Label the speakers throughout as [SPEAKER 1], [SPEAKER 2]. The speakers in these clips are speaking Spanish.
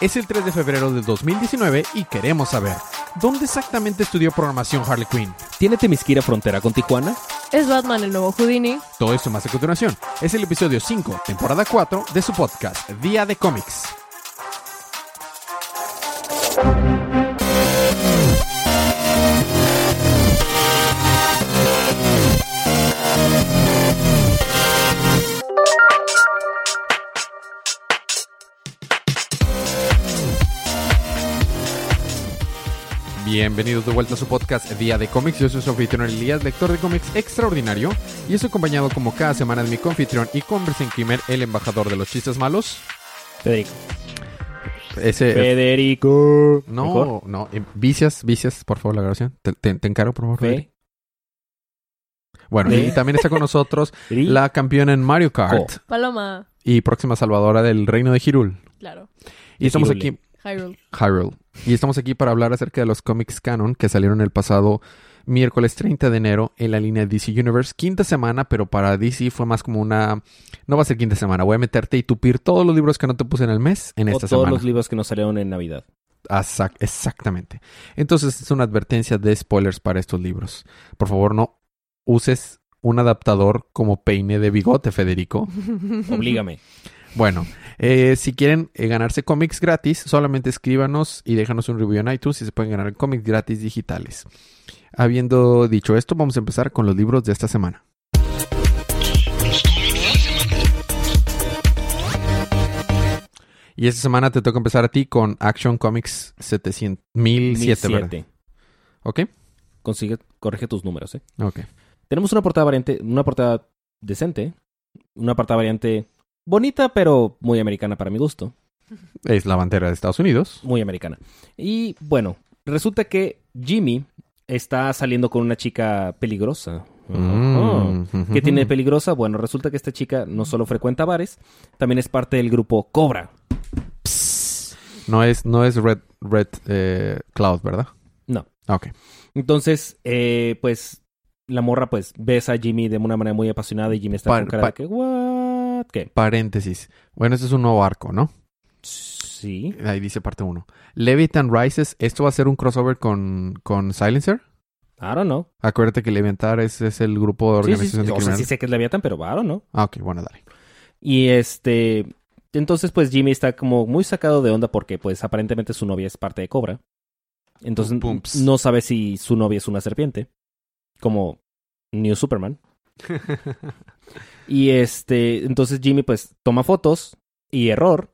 [SPEAKER 1] Es el 3 de febrero del 2019 y queremos saber, ¿dónde exactamente estudió programación Harley Quinn?
[SPEAKER 2] ¿Tiene Temisquira frontera con Tijuana?
[SPEAKER 3] ¿Es Batman el nuevo Houdini?
[SPEAKER 1] Todo esto más a continuación. Es el episodio 5, temporada 4 de su podcast, Día de Cómics. Bienvenidos de vuelta a su podcast Día de Cómics. Yo soy su anfitrión Elías, lector de cómics extraordinario. Y estoy acompañado como cada semana de mi confitrión y conversen Kimmer, el embajador de los chistes malos.
[SPEAKER 2] Federico.
[SPEAKER 1] Ese.
[SPEAKER 2] Federico.
[SPEAKER 1] no,
[SPEAKER 2] Mejor.
[SPEAKER 1] no. eh, Vicias, vicias, por favor, la grabación. Te, te- te encargo, por favor.
[SPEAKER 2] Fe.
[SPEAKER 1] Federico. Bueno,
[SPEAKER 2] Fe.
[SPEAKER 1] y también está con nosotros la campeona en Mario Kart
[SPEAKER 3] Paloma.
[SPEAKER 1] y próxima salvadora del reino de Hyrule.
[SPEAKER 3] Claro.
[SPEAKER 1] Y estamos aquí.
[SPEAKER 3] Hyrule.
[SPEAKER 1] Hyrule. Y estamos aquí para hablar acerca de los cómics canon que salieron el pasado miércoles 30 de enero en la línea DC Universe. Quinta semana, pero para DC fue más como una... No va a ser quinta semana. Voy a meterte y tupir todos los libros que no te puse en el mes en
[SPEAKER 2] O
[SPEAKER 1] esta
[SPEAKER 2] todos
[SPEAKER 1] semana.
[SPEAKER 2] los libros que nos salieron en Navidad.
[SPEAKER 1] Exac- exactamente. Entonces es una advertencia de spoilers para estos libros. Por favor, no uses un adaptador como peine de bigote, Federico.
[SPEAKER 2] Oblígame.
[SPEAKER 1] Bueno, eh, si quieren eh, ganarse cómics gratis, solamente escríbanos y déjanos un review en iTunes y se pueden ganar cómics gratis digitales. Habiendo dicho esto, vamos a empezar con los libros de esta semana. Y esta semana te toca empezar a ti con Action Comics 700, 1007, ¿verdad?
[SPEAKER 2] 1007.
[SPEAKER 1] ¿Ok?
[SPEAKER 2] Consigue, corrige tus números, ¿eh?
[SPEAKER 1] Ok.
[SPEAKER 2] Tenemos una portada variante, una portada decente. Una portada variante bonita, pero muy americana para mi gusto.
[SPEAKER 1] Es la bandera de Estados Unidos.
[SPEAKER 2] Muy americana. Y bueno, resulta que Jimmy está saliendo con una chica peligrosa.
[SPEAKER 1] Mm,
[SPEAKER 2] ¿Qué tiene de peligrosa? Bueno, resulta que esta chica no solo frecuenta bares, también es parte del grupo Cobra.
[SPEAKER 1] No es, no es Red, Red eh, Cloud, ¿verdad?
[SPEAKER 2] No.
[SPEAKER 1] Ok.
[SPEAKER 2] Entonces, eh, pues, la morra, pues, besa a Jimmy de una manera muy apasionada y Jimmy está con cara de que. ¿Qué?
[SPEAKER 1] Paréntesis. Bueno, este es un nuevo arco, ¿no?
[SPEAKER 2] Sí.
[SPEAKER 1] Ahí dice parte 1. Leviathan Rises. ¿Esto va a ser un crossover con, con Silencer?
[SPEAKER 2] I don't know.
[SPEAKER 1] Acuérdate que Leviathan es, es el grupo de
[SPEAKER 2] Sí, sí,
[SPEAKER 1] organización
[SPEAKER 2] sí.
[SPEAKER 1] de
[SPEAKER 2] O sea, sí sé que es Leviathan, pero I don't know.
[SPEAKER 1] Ah, ok, bueno, dale.
[SPEAKER 2] Y este... Entonces, pues, Jimmy está como muy sacado de onda porque, pues, aparentemente su novia es parte de Cobra. Entonces, no sabe si su novia es una serpiente. Como New Superman. Y este, entonces Jimmy pues toma fotos y error.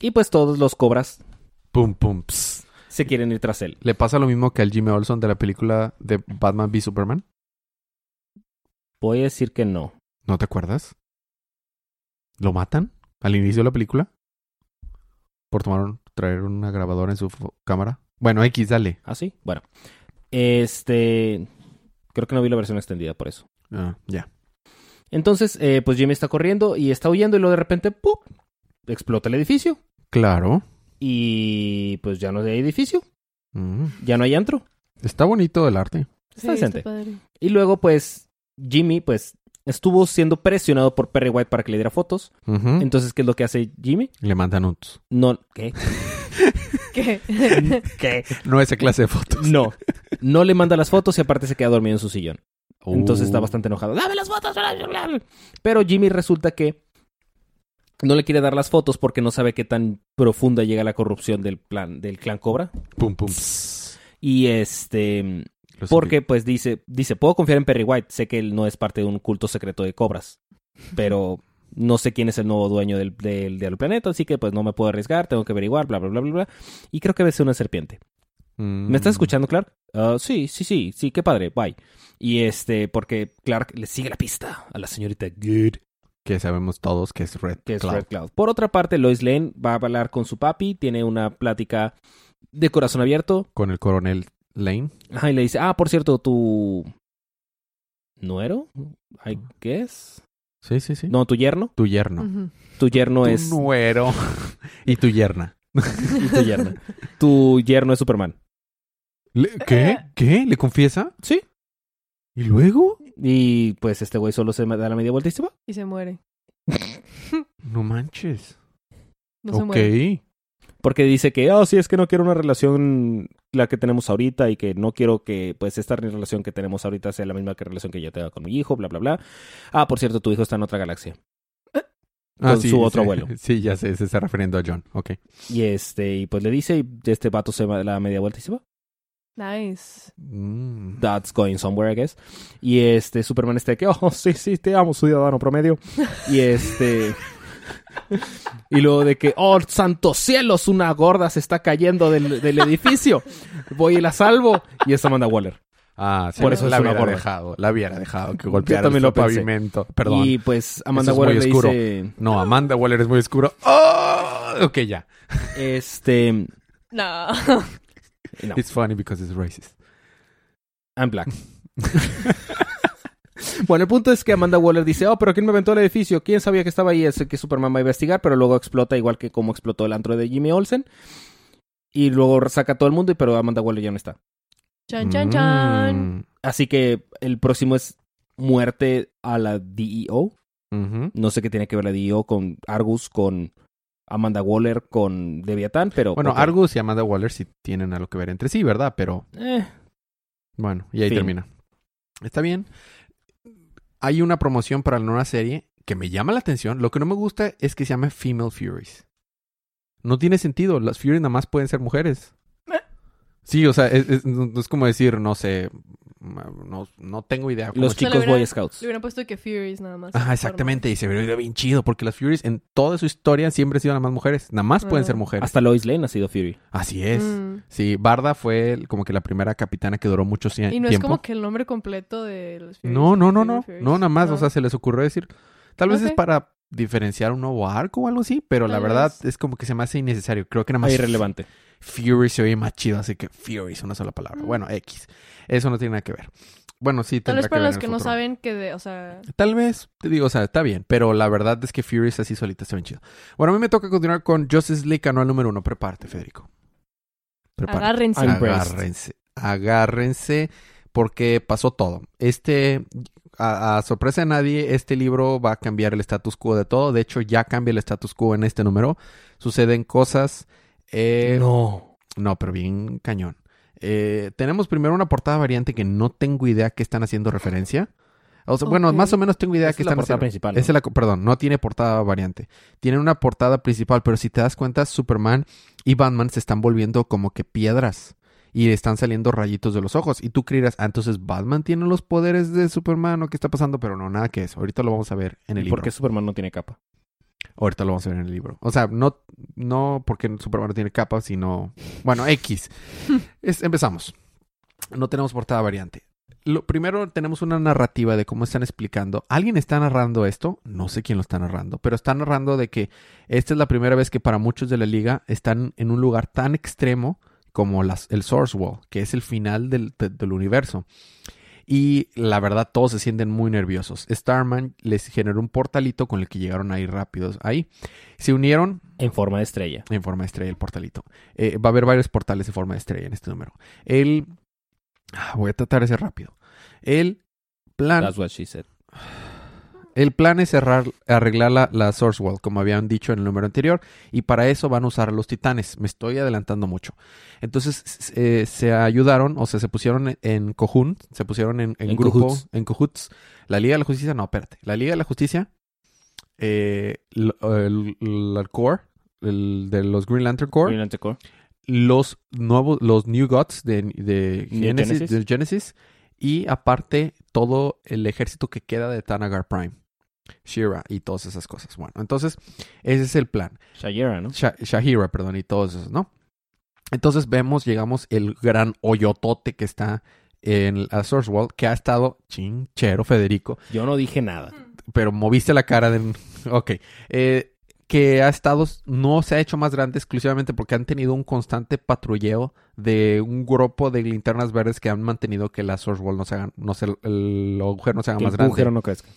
[SPEAKER 2] Y pues todos los cobras
[SPEAKER 1] Pum, pum, ps.
[SPEAKER 2] se quieren ir tras él.
[SPEAKER 1] ¿Le pasa lo mismo que al Jimmy Olsen de la película de Batman v Superman?
[SPEAKER 2] Voy a decir que no.
[SPEAKER 1] ¿No te acuerdas? ¿Lo matan al inicio de la película? Por tomar un- traer una grabadora en su cámara. Bueno, X, dale.
[SPEAKER 2] ¿Ah, sí? Bueno. Este... Creo que no vi la versión extendida por eso.
[SPEAKER 1] Ah, ya.
[SPEAKER 2] Entonces, eh, pues Jimmy está corriendo y está huyendo y luego de repente, ¡pum! Explota el edificio.
[SPEAKER 1] Claro.
[SPEAKER 2] Y pues ya no hay edificio.
[SPEAKER 1] Mm.
[SPEAKER 2] Ya no hay antro.
[SPEAKER 1] Está bonito el arte.
[SPEAKER 2] Está decente.
[SPEAKER 3] padre.
[SPEAKER 2] Y luego, pues, Jimmy, pues, estuvo siendo presionado por Perry White para que le diera fotos. Entonces, ¿qué es lo que hace Jimmy?
[SPEAKER 1] Le mandan nudes.
[SPEAKER 2] No, ¿qué?
[SPEAKER 3] ¿Qué?
[SPEAKER 2] ¿Qué?
[SPEAKER 1] No esa clase de fotos.
[SPEAKER 2] No. No le manda las fotos y aparte se queda dormido en su sillón. Entonces está
[SPEAKER 1] Uh.
[SPEAKER 2] bastante enojado. ¡Dame las fotos! bla, bla, bla, bla". Pero Jimmy resulta que no le quiere dar las fotos porque no sabe qué tan profunda llega la corrupción del plan del clan Cobra.
[SPEAKER 1] Pum, pum.
[SPEAKER 2] Y este porque pues dice, dice, puedo confiar en Perry White, sé que él no es parte de un culto secreto de cobras, pero no sé quién es el nuevo dueño del, del, del planeta, así que pues no me puedo arriesgar, tengo que averiguar, bla, bla, bla, bla, bla. Y creo que debe ser una serpiente.
[SPEAKER 1] Mm.
[SPEAKER 2] ¿Me estás escuchando, Clark? Ah, sí, sí, sí, sí, qué padre, bye. Y este, porque Clark le sigue la pista a la señorita Good,
[SPEAKER 1] Que sabemos todos que es Red
[SPEAKER 2] que es
[SPEAKER 1] Cloud.
[SPEAKER 2] Red Cloud. Por otra parte, Lois Lane va a hablar con su papi, tiene una plática de corazón abierto.
[SPEAKER 1] Con el coronel Lane.
[SPEAKER 2] Ajá, y le dice, ah, por cierto, tu... ¿Nuero? I guess.
[SPEAKER 1] Sí, sí, sí.
[SPEAKER 2] No, tu yerno.
[SPEAKER 1] Tu yerno.
[SPEAKER 2] Tu yerno
[SPEAKER 1] tu
[SPEAKER 2] es...
[SPEAKER 1] nuero. y tu yerna.
[SPEAKER 2] y tu yerna. tu yerno es Superman.
[SPEAKER 1] Le- ¿Qué? ¿Qué? ¿Le confiesa?
[SPEAKER 2] Sí.
[SPEAKER 1] ¿Y luego?
[SPEAKER 2] Y pues este güey solo se da la media vuelta y se va.
[SPEAKER 3] Y se muere.
[SPEAKER 1] No manches.
[SPEAKER 3] No se
[SPEAKER 1] ok.
[SPEAKER 3] muere.
[SPEAKER 2] Porque dice que, oh, sí, es que no quiero una relación la que tenemos ahorita y que no quiero que, pues, esta relación que tenemos ahorita sea la misma que relación que yo tenga con mi hijo, bla, bla, bla. Ah, por cierto, tu hijo está en otra galaxia.
[SPEAKER 1] Ah,
[SPEAKER 2] Con su otro abuelo.
[SPEAKER 1] Sí, ya sé, se está refiriendo a John. Ok.
[SPEAKER 2] Y este, y pues le dice, y este vato se va da la media vuelta y se va.
[SPEAKER 3] Nice.
[SPEAKER 1] Mm.
[SPEAKER 2] That's going somewhere, I guess. Y este, Superman está de que, oh, sí, sí, te amo, ciudadano promedio. Y este. y luego de que, oh, santos cielos, una gorda se está cayendo del, del edificio. Voy y la salvo. Y es Amanda Waller.
[SPEAKER 1] Ah, sí,
[SPEAKER 2] Por eso
[SPEAKER 1] la
[SPEAKER 2] es una
[SPEAKER 1] hubiera
[SPEAKER 2] gorda.
[SPEAKER 1] dejado. La hubiera dejado que golpeara
[SPEAKER 2] también
[SPEAKER 1] el
[SPEAKER 2] lo
[SPEAKER 1] pavimento. Perdón.
[SPEAKER 2] Y pues Amanda
[SPEAKER 1] es muy
[SPEAKER 2] Waller le
[SPEAKER 1] oscuro.
[SPEAKER 2] dice,
[SPEAKER 1] No, Amanda Waller es muy oscuro. ¡Oh! Ok, ya.
[SPEAKER 2] este,
[SPEAKER 3] No.
[SPEAKER 2] no,
[SPEAKER 1] It's funny because it's racist.
[SPEAKER 2] I'm black. Bueno, el punto es que Amanda Waller dice, oh, pero ¿quién me aventó el edificio? ¿Quién sabía que estaba ahí? Es el que Superman va a investigar, pero luego explota igual que como explotó el antro de Jimmy Olsen. Y luego saca a todo el mundo, y pero Amanda Waller ya no está.
[SPEAKER 3] Chan, chan, chan.
[SPEAKER 1] Mm.
[SPEAKER 2] Así que el próximo es muerte a la DEO. No sé qué tiene que ver la DEO con Argus, con Amanda Waller, con Leviatán, pero...
[SPEAKER 1] Bueno. Argus y Amanda Waller sí tienen algo que ver entre sí, ¿verdad? Pero
[SPEAKER 2] Eh,
[SPEAKER 1] bueno, y ahí
[SPEAKER 2] Fin.
[SPEAKER 1] termina. Está bien. Hay una promoción para la nueva serie que me llama la atención. Lo que no me gusta es que se llame Female Furies. No tiene sentido. Las Furies nada más pueden ser mujeres.
[SPEAKER 3] Eh.
[SPEAKER 1] Sí, o sea, es, es- no- es como decir, no sé, no, no tengo idea.
[SPEAKER 2] los chicos
[SPEAKER 3] hubiera-
[SPEAKER 2] Boy Scouts.
[SPEAKER 3] Le hubieran puesto que Furies nada más.
[SPEAKER 1] Ajá, exactamente. Y se vería bien chido porque las Furies en toda su historia siempre han sido nada más mujeres. Nada más pueden
[SPEAKER 3] Ah.
[SPEAKER 1] ser mujeres.
[SPEAKER 2] Hasta Lois Lane ha sido Fury.
[SPEAKER 1] Así es.
[SPEAKER 3] Mm.
[SPEAKER 1] Sí, Barda fue como que la primera capitana que duró mucho sie-
[SPEAKER 3] Y no es como que el nombre completo de los Furies.
[SPEAKER 1] No, no, no, no. No, nada más.
[SPEAKER 3] No.
[SPEAKER 1] O sea, se les ocurrió decir. Tal vez es para diferenciar un nuevo arco o algo así, pero la verdad
[SPEAKER 3] vez.
[SPEAKER 1] es como que se me hace innecesario. Creo que nada más
[SPEAKER 2] Ah, irrelevante.
[SPEAKER 1] Fury se oye más chido, así que Fury es una sola palabra.
[SPEAKER 3] Mm.
[SPEAKER 1] Bueno, X. Eso no tiene nada que ver. Bueno, sí,
[SPEAKER 3] Tal vez para los que no saben que de, o sea,
[SPEAKER 1] Tal vez, te digo, o sea, está bien, pero la verdad es que Fury es así solita, está bien chido. Bueno, a mí me toca continuar con Justice League anual número uno. Prepárate, Federico. Prepárate.
[SPEAKER 3] agárrense.
[SPEAKER 1] Agárrense. Agárrense porque pasó todo. Este, a, a sorpresa de nadie, este libro va a cambiar el status quo de todo. De hecho, ya cambia el status quo en este número. Suceden cosas... eh,
[SPEAKER 2] no.
[SPEAKER 1] no, pero bien cañón. Eh, tenemos primero una portada variante que no tengo idea que están haciendo referencia. O sea, bueno, más o menos tengo idea
[SPEAKER 2] Esa
[SPEAKER 1] que
[SPEAKER 2] es la
[SPEAKER 1] están
[SPEAKER 2] portada
[SPEAKER 1] haciendo.
[SPEAKER 2] principal. ¿no?
[SPEAKER 1] Es la, perdón, no tiene portada variante. Tiene una portada principal, pero si te das cuenta, Superman y Batman se están volviendo como que piedras. Y están saliendo rayitos de los ojos. Y tú creerás, ah, entonces Batman tiene los poderes de Superman o qué está pasando, pero no, nada que eso. Ahorita lo vamos a ver en el
[SPEAKER 2] ¿Y
[SPEAKER 1] libro.
[SPEAKER 2] ¿Por qué Superman no tiene capa?
[SPEAKER 1] Ahorita lo vamos a ver en el libro. O sea, no, no porque Superman no tiene capa, sino. Bueno, X. Es- empezamos. No tenemos portada variante. Lo primero tenemos una narrativa de cómo están explicando. ¿Alguien está narrando esto? No sé quién lo está narrando, pero está narrando de que esta es la primera vez que para muchos de la liga están en un lugar tan extremo como las, el Source Wall, que es el final del, de- del universo. Y la verdad, todos se sienten muy nerviosos. Starman les generó un portalito con el que llegaron ahí rápidos. Ahí se unieron
[SPEAKER 2] En forma de estrella.
[SPEAKER 1] en forma de estrella el portalito. Eh, va a haber varios portales en forma de estrella en este número. El. ah, Voy a tratar de ser rápido. El plan.
[SPEAKER 2] That's what she said.
[SPEAKER 1] El plan es cerrar, arreglar la, la Source Wall, como habían dicho en el número anterior, y para eso van a usar a los titanes. Me estoy adelantando mucho. Entonces eh, se ayudaron, o sea, se pusieron en- cojun, se pusieron en, en
[SPEAKER 2] En
[SPEAKER 1] grupo,
[SPEAKER 2] cojuts.
[SPEAKER 1] en cojuts. La Liga de la Justicia, no, espérate. La Liga de la Justicia, eh, el, el Core, el de los Green Lantern Corps,
[SPEAKER 2] Green Lantern Corps.
[SPEAKER 1] los nuevos, los New Gods de, de Genesis,
[SPEAKER 2] Genesis.
[SPEAKER 1] del Genesis, y aparte todo el ejército que queda de Tanagar Prime, Shira y todas esas cosas. Bueno, entonces ese es el plan.
[SPEAKER 2] Shayera, ¿no?
[SPEAKER 1] Sha- Shahira, perdón, y todos esos, ¿no? Entonces vemos, llegamos el gran hoyotote que está en la Source World, que ha estado chinchero, Federico,
[SPEAKER 2] Yo no dije nada.
[SPEAKER 1] pero moviste la cara de... Ok. Eh, que ha estado, no se ha hecho más grande exclusivamente porque han tenido un constante patrulleo de un grupo de linternas verdes que han mantenido que la Source Wall no se haga, no se, el agujero no se haga
[SPEAKER 2] Que
[SPEAKER 1] más
[SPEAKER 2] el
[SPEAKER 1] grande.
[SPEAKER 2] agujero no crezca.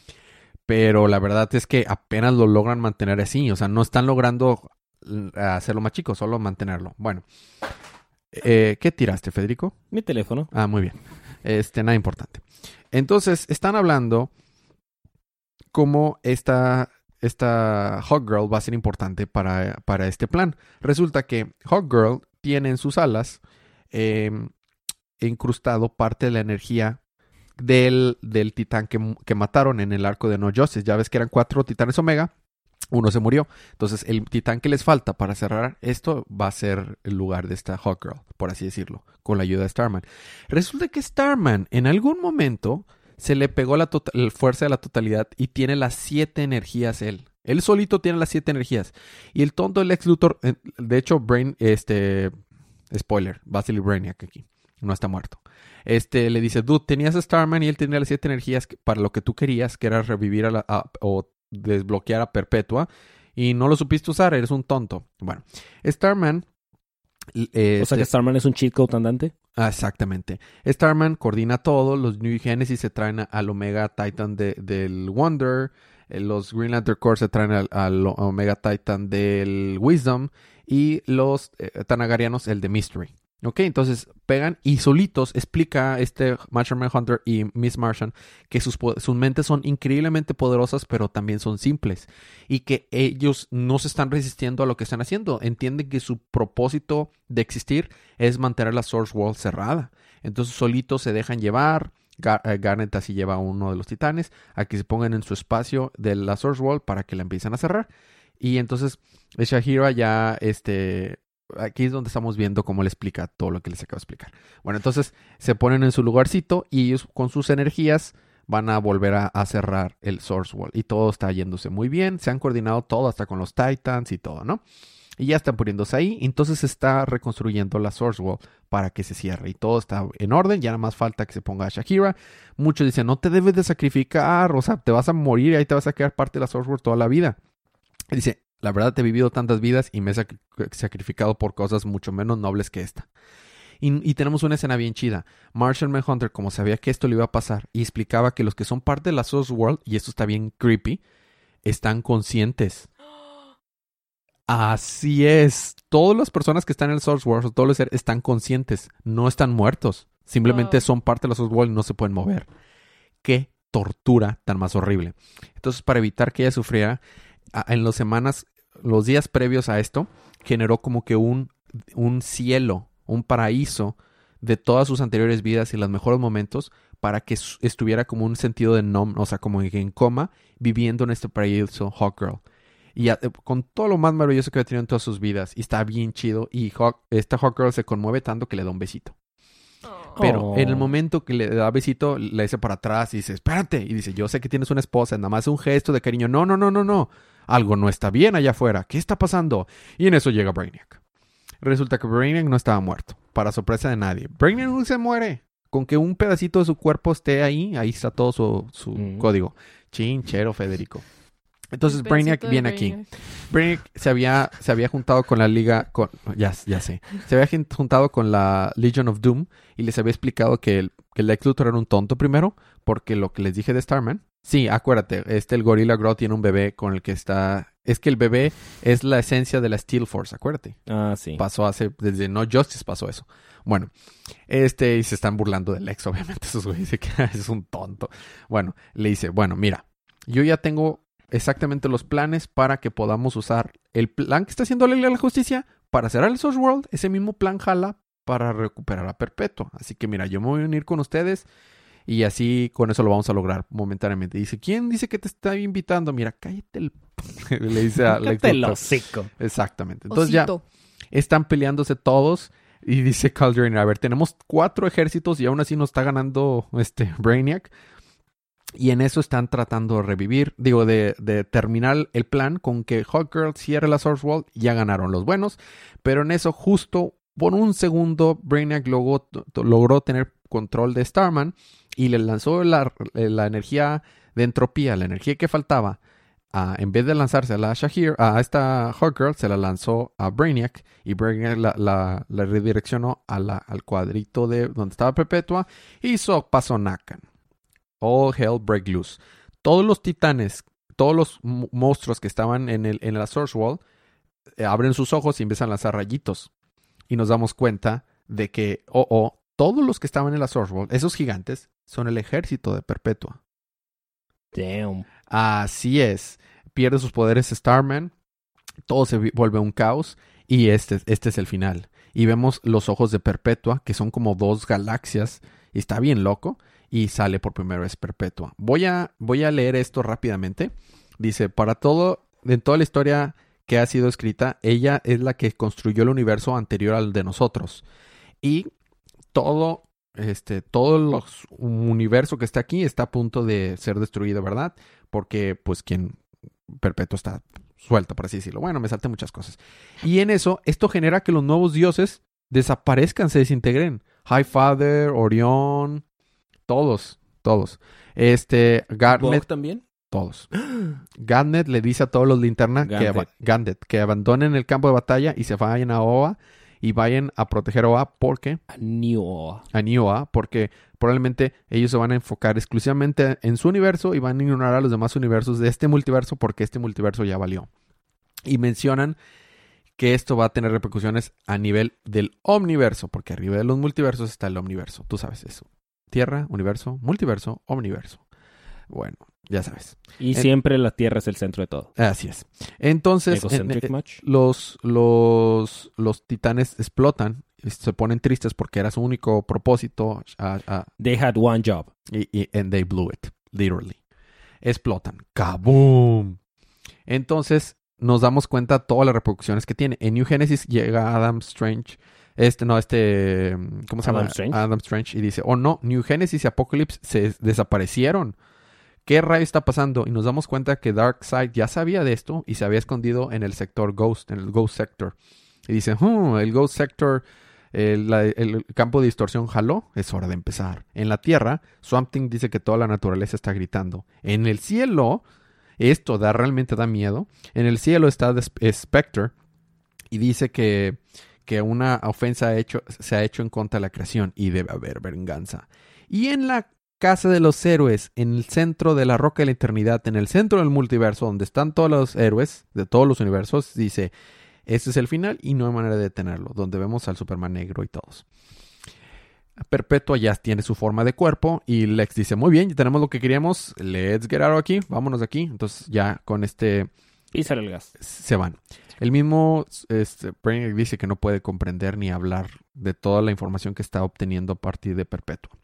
[SPEAKER 1] Pero la verdad es que apenas lo logran mantener así. O sea, no están logrando mm, hacerlo más chico, solo mantenerlo. Bueno. Eh, ¿Qué tiraste, Federico?
[SPEAKER 2] Mi teléfono.
[SPEAKER 1] Ah, muy bien. Este, nada importante. Entonces, están hablando cómo esta esta Hawkgirl va a ser importante para, para este plan. Resulta que Hawkgirl tiene en sus alas eh, incrustado parte de la energía del, del titán que, que mataron en el arco de No Justice. Ya ves que eran cuatro titanes Omega. Uno se murió. Entonces, el titán que les falta para cerrar esto va a ser el lugar de esta Hawkgirl, por así decirlo, con la ayuda de Starman. Resulta que Starman en algún momento se le pegó la, tota- fuerza de la totalidad y tiene las siete energías él. Él solito tiene las siete energías. Y el tonto del ex Luthor, eh, de hecho, Brain, este, spoiler, Vasily Brainiac aquí, no está muerto. Este le dice, dude, tenías a Starman y él tenía las siete energías para lo que tú querías, que era revivir a la, a- o desbloquear a Perpetua, y no lo supiste usar, eres un tonto. Bueno, Starman. eh,
[SPEAKER 2] O sea que
[SPEAKER 1] este-
[SPEAKER 2] Starman es un cheat code andante.
[SPEAKER 1] Ah, exactamente. Starman coordina todo. Los New Genesis se traen al Omega Titan de- del Wonder. eh, Los Green Lantern Corps se traen al, al Omega Titan del Wisdom. Y los eh, Tanagarianos el de Mystery. Ok, entonces pegan y solitos explica este Martian Manhunter y Miss Martian que sus, sus mentes son increíblemente poderosas, pero también son simples. Y que ellos no se están resistiendo a lo que están haciendo. Entienden que su propósito de existir es mantener la Source World cerrada. Entonces solitos se dejan llevar. Eh, Garnet así lleva a uno de los titanes a que se pongan en su espacio de la Source World para que la empiecen a cerrar. Y entonces Shahira ya, este, aquí es donde estamos viendo cómo le explica todo lo que les acabo de explicar. Bueno, entonces se ponen en su lugarcito y ellos con sus energías van a volver a, cerrar el Source World. Y todo está yéndose muy bien. Se han coordinado todo, hasta con los Titans y todo, ¿no? Y ya están poniéndose ahí. Entonces se está reconstruyendo la Source World para que se cierre. Y todo está en orden. Ya nada más falta que se ponga a Shakira. Muchos dicen, no te debes de sacrificar. O sea, te vas a morir y ahí te vas a quedar parte de la Source World toda la vida. Dice, la verdad te he vivido tantas vidas y me he sac- sacrificado por cosas mucho menos nobles que esta. Y, y tenemos una escena bien chida. Marshall Manhunter, como sabía que esto le iba a pasar, y explicaba que los que son parte de la Source World, y esto está bien creepy, están conscientes. Así es. Todas las personas que están en el Source World, todos los seres, están conscientes. No están muertos. Simplemente son parte de la Source World y no se pueden mover. Qué tortura tan más horrible. Entonces, para evitar que ella sufriera, en las semanas, los días previos a esto, generó como que un, un cielo, un paraíso de todas sus anteriores vidas y los mejores momentos para que estuviera como un sentido de nom, o sea, como en coma, viviendo en este paraíso Hawkgirl. Y eh, con todo lo más maravilloso que había tenido en todas sus vidas. Y está bien chido. Y Hawk, esta Hawkgirl se conmueve tanto que le da un besito.
[SPEAKER 3] Oh.
[SPEAKER 1] Pero
[SPEAKER 2] Oh.
[SPEAKER 1] en el momento que le da besito, le dice para atrás y dice, espérate. Y dice, yo sé que tienes una esposa, nada más un gesto de cariño. No, no, no, no, no. Algo no está bien allá afuera. ¿Qué está pasando? Y en eso llega Brainiac. Resulta que Brainiac no estaba muerto. Para sorpresa de nadie. Brainiac no se muere. Con que un pedacito de su cuerpo esté ahí, ahí está todo su, su
[SPEAKER 2] Mm.
[SPEAKER 1] código. Chinchero, Federico. Entonces Brainiac viene aquí.
[SPEAKER 3] Brainiac.
[SPEAKER 1] Se había, se había juntado con la liga, con, ya, ya sé, se había jun- juntado con la Legion of Doom y les había explicado que el, que el Lex Luthor era un tonto primero, porque lo que les dije de Starman, sí, acuérdate, este el Gorilla Grow tiene un bebé con el que está, es que el bebé es la esencia de la Steel Force, acuérdate.
[SPEAKER 2] Ah, sí.
[SPEAKER 1] Pasó hace, desde No Justice pasó eso. Bueno, este, y se están burlando del ex, obviamente, esos güeyes que es un tonto. Bueno, le dice, bueno, mira, yo ya tengo exactamente los planes para que podamos usar el plan que está haciendo la Liga de la Justicia para cerrar el Source World. Ese mismo plan jala para recuperar a Perpetua. Así que mira, yo me voy a unir con ustedes y así con eso lo vamos a lograr momentáneamente. Dice, ¿quién dice que te está invitando? Mira, cállate el... le dice a Lex
[SPEAKER 2] Cállate el hocico.
[SPEAKER 1] Exactamente. Entonces ya están peleándose todos. Y dice Calderon, a ver, tenemos cuatro ejércitos y aún así nos está ganando este Brainiac. Y en eso están tratando de revivir, digo, de, de terminar el plan con que Hawkgirl cierre la Source World. Ya ganaron los buenos. Pero en eso, justo por un segundo, Brainiac logró, logró tener control de Starman y le lanzó la, la energía de entropía, la energía que faltaba. en vez de lanzársela a Shahir, a esta Hawkgirl, se la lanzó a Brainiac y Brainiac la, la- redireccionó a la- al cuadrito de donde estaba Perpetua y hizo paso Nakan. All hell break loose. Todos los titanes, todos los mo- monstruos que estaban en, el, en la Source Wall eh, abren sus ojos y empiezan a lanzar rayitos. Y nos damos cuenta de que, oh, oh, todos los que estaban en la Source Wall, esos gigantes, son el ejército de Perpetua.
[SPEAKER 2] Damn.
[SPEAKER 1] Así es. pierde sus poderes Starman, todo se vuelve un caos y este, este es el final. Y vemos los ojos de Perpetua, que son como dos galaxias, y está bien loco, y sale por primera vez Perpetua. Voy a, voy a leer esto rápidamente. Dice, para todo, en toda la historia que ha sido escrita, ella es la que construyó el universo anterior al de nosotros. Y todo, este, todo el universo que está aquí está a punto de ser destruido, ¿verdad? Porque, pues, quien perpetuo está suelta, por así decirlo. Bueno, me salté muchas cosas. Y en eso, esto genera que los nuevos dioses desaparezcan, se desintegren. Highfather, Orión, todos, todos. Este, Garnet,
[SPEAKER 2] ¿Bog también?
[SPEAKER 1] todos. Garnet le dice a todos los linterna que, que abandonen el campo de batalla y se vayan a Oa y vayan a proteger a Oa porque
[SPEAKER 2] New.
[SPEAKER 1] a Nioa porque probablemente ellos se van a enfocar exclusivamente en su universo y van a ignorar a los demás universos de este multiverso porque este multiverso ya valió. Y mencionan que esto va a tener repercusiones a nivel del omniverso, porque arriba de los multiversos está el omniverso. Tú sabes eso. Tierra, universo, multiverso, omniverso. Bueno, ya sabes.
[SPEAKER 2] Y
[SPEAKER 1] En-
[SPEAKER 2] siempre la Tierra es el centro de todo.
[SPEAKER 1] Así es. Entonces, en- eh, los, los, los titanes explotan, se ponen tristes porque era su único propósito
[SPEAKER 2] They had one job.
[SPEAKER 1] y, y- and they blew it, literally. Explotan. ¡Kaboom! Entonces nos damos cuenta de todas las reproducciones que tiene. En New Genesis llega Adam Strange. Este, no, este. ¿Cómo se
[SPEAKER 2] Adam
[SPEAKER 1] llama?
[SPEAKER 2] Strange.
[SPEAKER 1] Adam Strange. Y dice: Oh no, New Genesis y Apocalypse se desaparecieron. ¿Qué rayo está pasando? Y nos damos cuenta que Darkseid ya sabía de esto y se había escondido en el sector Ghost, en el Ghost Sector. Y dice: "Hmm, el Ghost Sector el, campo de distorsión jaló, es hora de empezar. En la Tierra, Swamp Thing dice que toda la naturaleza está gritando. En el cielo, esto da realmente da miedo. En el cielo está Sp- Spectre y dice que, que una ofensa hecho, se ha hecho en contra de la creación y debe haber venganza. Y en la casa de los héroes, en el centro de la roca de la eternidad, en el centro del multiverso, donde están todos los héroes de todos los universos, dice, este es el final y no hay manera de detenerlo, donde vemos al Superman negro y todos. Perpetua ya tiene su forma de cuerpo y Lex dice, muy bien, ya tenemos lo que queríamos, let's get out of aquí, vámonos de aquí. Entonces ya con este
[SPEAKER 2] Písale el gas.
[SPEAKER 1] se van. El mismo este, dice que no puede comprender ni hablar de toda la información que está obteniendo a partir de Perpetua.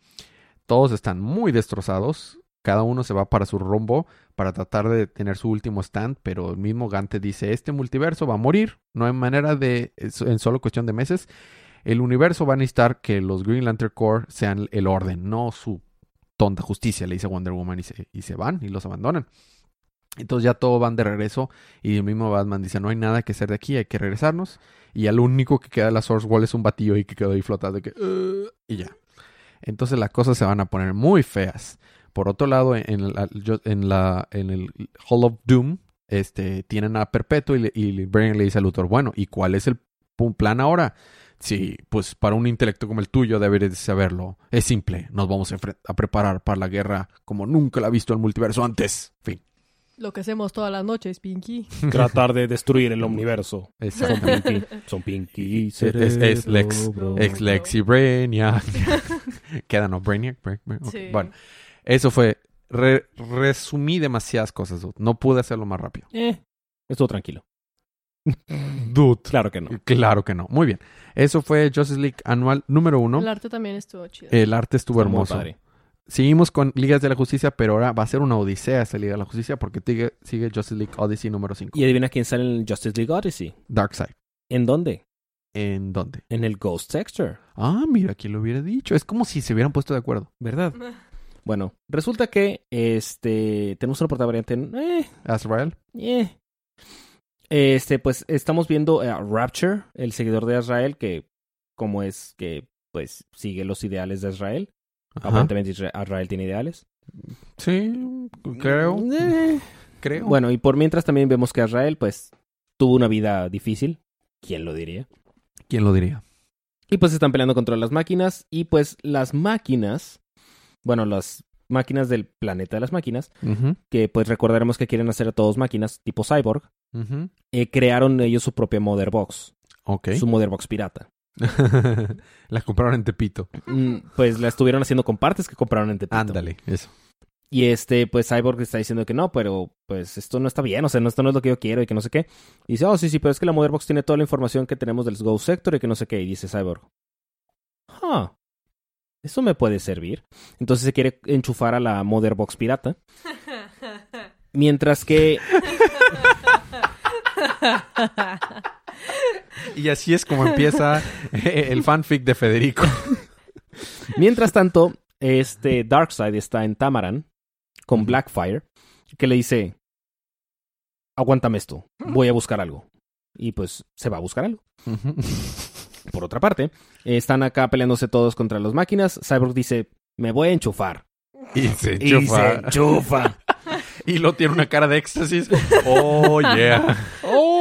[SPEAKER 1] Todos están muy destrozados. Cada uno se va para su rumbo para tratar de tener su último stand, pero el mismo Gante dice, este multiverso va a morir, no hay manera de, en solo cuestión de meses, el universo va a necesitar que los Green Lantern Corps sean el orden, no su tonta justicia, le dice Wonder Woman y se, y se van y los abandonan. Entonces ya todos van de regreso y el mismo Batman dice, no hay nada que hacer de aquí, hay que regresarnos. Y ya lo único que queda de la Source Wall es un batillo ahí que quedó ahí flotando que, y ya. Entonces las cosas se van a poner muy feas. Por otro lado, en, la, en, la, el Hall of Doom, este, tienen a Perpetuo y, y le dice a Luthor, bueno, ¿y cuál es el plan ahora? Sí, pues para un intelecto como el tuyo deberías de saberlo. Es simple, nos vamos a, a preparar para la guerra como nunca la ha visto el multiverso antes. Fin.
[SPEAKER 3] Lo que hacemos todas las noches, Pinky.
[SPEAKER 2] Tratar de destruir el universo.
[SPEAKER 1] Exacto.
[SPEAKER 2] Son Pinky. Son Pinky
[SPEAKER 1] Es- es Lex. Ex Lex y Brainiac. Queda, ¿no? Brainiac.
[SPEAKER 3] Sí.
[SPEAKER 1] Bueno, eso fue. re- resumí demasiadas cosas, dude. No pude hacerlo más rápido.
[SPEAKER 2] Eh, estuvo tranquilo.
[SPEAKER 1] Dude.
[SPEAKER 2] Claro que no.
[SPEAKER 1] Claro que no. Muy bien. Eso fue Justice League anual número uno.
[SPEAKER 3] El arte también estuvo chido.
[SPEAKER 1] El arte estuvo
[SPEAKER 2] Estuvo muy
[SPEAKER 1] hermoso.
[SPEAKER 2] padre.
[SPEAKER 1] Seguimos con Ligas de la Justicia, pero ahora va a ser una odisea esta Liga de la Justicia porque sigue, sigue Justice League Odyssey número 5.
[SPEAKER 2] Y adivina quién sale en el Justice League Odyssey.
[SPEAKER 1] Darkseid.
[SPEAKER 2] ¿En dónde?
[SPEAKER 1] ¿En dónde?
[SPEAKER 2] En el Ghost Sector.
[SPEAKER 1] Ah, mira, quién lo hubiera dicho. Es como si se hubieran puesto de acuerdo.
[SPEAKER 2] ¿Verdad? Bueno, resulta que este tenemos una portada variante en eh,
[SPEAKER 1] Azrael.
[SPEAKER 2] eh. Este, pues estamos viendo a Rapture, el seguidor de Israel, que como es que pues sigue los ideales de Israel.
[SPEAKER 1] Ajá.
[SPEAKER 2] Aparentemente Isra- Israel tiene ideales.
[SPEAKER 1] Sí, creo.
[SPEAKER 2] Eh.
[SPEAKER 1] Creo.
[SPEAKER 2] Bueno, y por mientras también vemos que Israel pues tuvo una vida difícil. ¿Quién lo diría?
[SPEAKER 1] ¿quién lo diría?
[SPEAKER 2] Y pues están peleando contra las máquinas. Y pues las máquinas, bueno, las máquinas del planeta de las máquinas, que pues recordaremos que quieren hacer a todos máquinas tipo cyborg, eh, crearon ellos su propia Mother Box,
[SPEAKER 1] Ok.
[SPEAKER 2] su Mother Box pirata.
[SPEAKER 1] la compraron en Tepito.
[SPEAKER 2] Mm, pues la estuvieron haciendo con partes que compraron en Tepito.
[SPEAKER 1] Ándale, eso.
[SPEAKER 2] Y este, pues Cyborg está diciendo que no, pero pues esto no está bien, o sea, no, esto no es lo que yo quiero y que no sé qué. Y dice, oh, sí, sí, pero es que la Motherbox tiene toda la información que tenemos del Ghost Sector y que no sé qué. Y dice Cyborg, ah, eso me puede servir. Entonces se quiere enchufar a la Motherbox pirata. Mientras que
[SPEAKER 1] Y así es como empieza el fanfic de Federico.
[SPEAKER 2] Mientras tanto, este Darkseid está en Tamaran con Blackfire, que le dice, aguántame esto, voy a buscar algo. Y pues se va a buscar algo. Por otra parte, están acá peleándose todos contra las máquinas. Cyborg dice, me voy a enchufar.
[SPEAKER 1] y se
[SPEAKER 2] Y se
[SPEAKER 1] enchufa.
[SPEAKER 2] enchufa.
[SPEAKER 1] Y lo tiene una cara de éxtasis. Oh, yeah.
[SPEAKER 2] ¡Oh!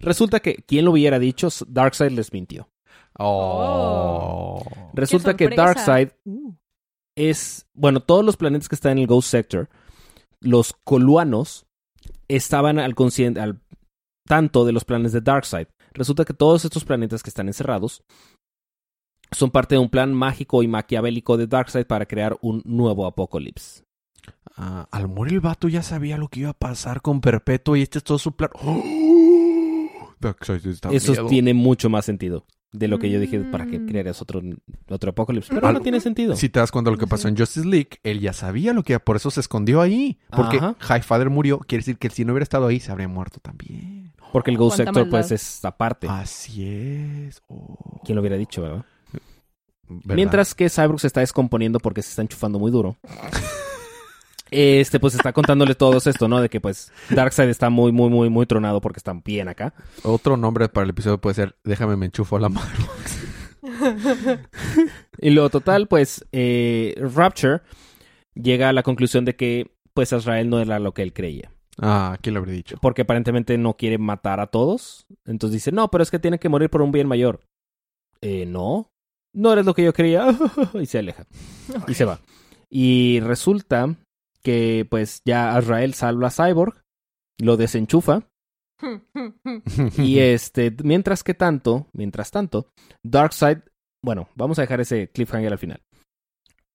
[SPEAKER 2] Resulta que, ¿quién lo hubiera dicho? Darkseid les mintió.
[SPEAKER 1] Oh.
[SPEAKER 2] Resulta que! Darkseid es, bueno, todos los planetas que están en el Ghost Sector, los coluanos estaban al, al tanto de los planes de Darkseid. Resulta que todos estos planetas que están encerrados son parte de un plan mágico y maquiavélico de Darkseid para crear un nuevo apocalipsis.
[SPEAKER 1] Ah, al morir el vato ya sabía lo que iba a pasar con Perpetuo y este es todo su plan. ¡Oh!
[SPEAKER 2] Eso
[SPEAKER 1] miedo.
[SPEAKER 2] tiene mucho más sentido de lo que yo dije para que
[SPEAKER 3] Mm.
[SPEAKER 2] crearas otro, otro apocalipsis. Pero
[SPEAKER 1] Al-
[SPEAKER 2] no tiene sentido.
[SPEAKER 1] Si te das cuenta de lo que pasó en Justice League, él ya sabía lo que por eso se escondió ahí. Porque
[SPEAKER 2] Ajá.
[SPEAKER 1] Highfather murió, quiere decir que si no hubiera estado ahí, se habría muerto también.
[SPEAKER 2] Porque el Ghost
[SPEAKER 3] Cuánta
[SPEAKER 2] Sector, pues, es aparte.
[SPEAKER 1] Así es. Oh.
[SPEAKER 2] ¿Quién lo hubiera dicho, verdad?
[SPEAKER 1] ¿Verdad?
[SPEAKER 2] Mientras que Cyborg se está descomponiendo porque se está enchufando muy duro. Este, pues está contándole todos esto, ¿no? De que pues Darkseid está muy, muy, muy, muy tronado porque están bien acá.
[SPEAKER 1] Otro nombre para el episodio puede ser Déjame me enchufo a la mano.
[SPEAKER 2] Y lo total, pues, eh, Rapture llega a la conclusión de que pues Azrael no era lo que él creía.
[SPEAKER 1] Ah, ¿quién lo habría dicho?
[SPEAKER 2] Porque aparentemente no quiere matar a todos. Entonces dice, no, pero es que tiene que morir por un bien mayor. Eh, no. No eres lo que yo creía. y se aleja. Y se va. Y resulta que pues ya Azrael salva a Cyborg, lo desenchufa. Y este, mientras que tanto, mientras tanto, Darkseid, bueno, vamos a dejar ese cliffhanger al final.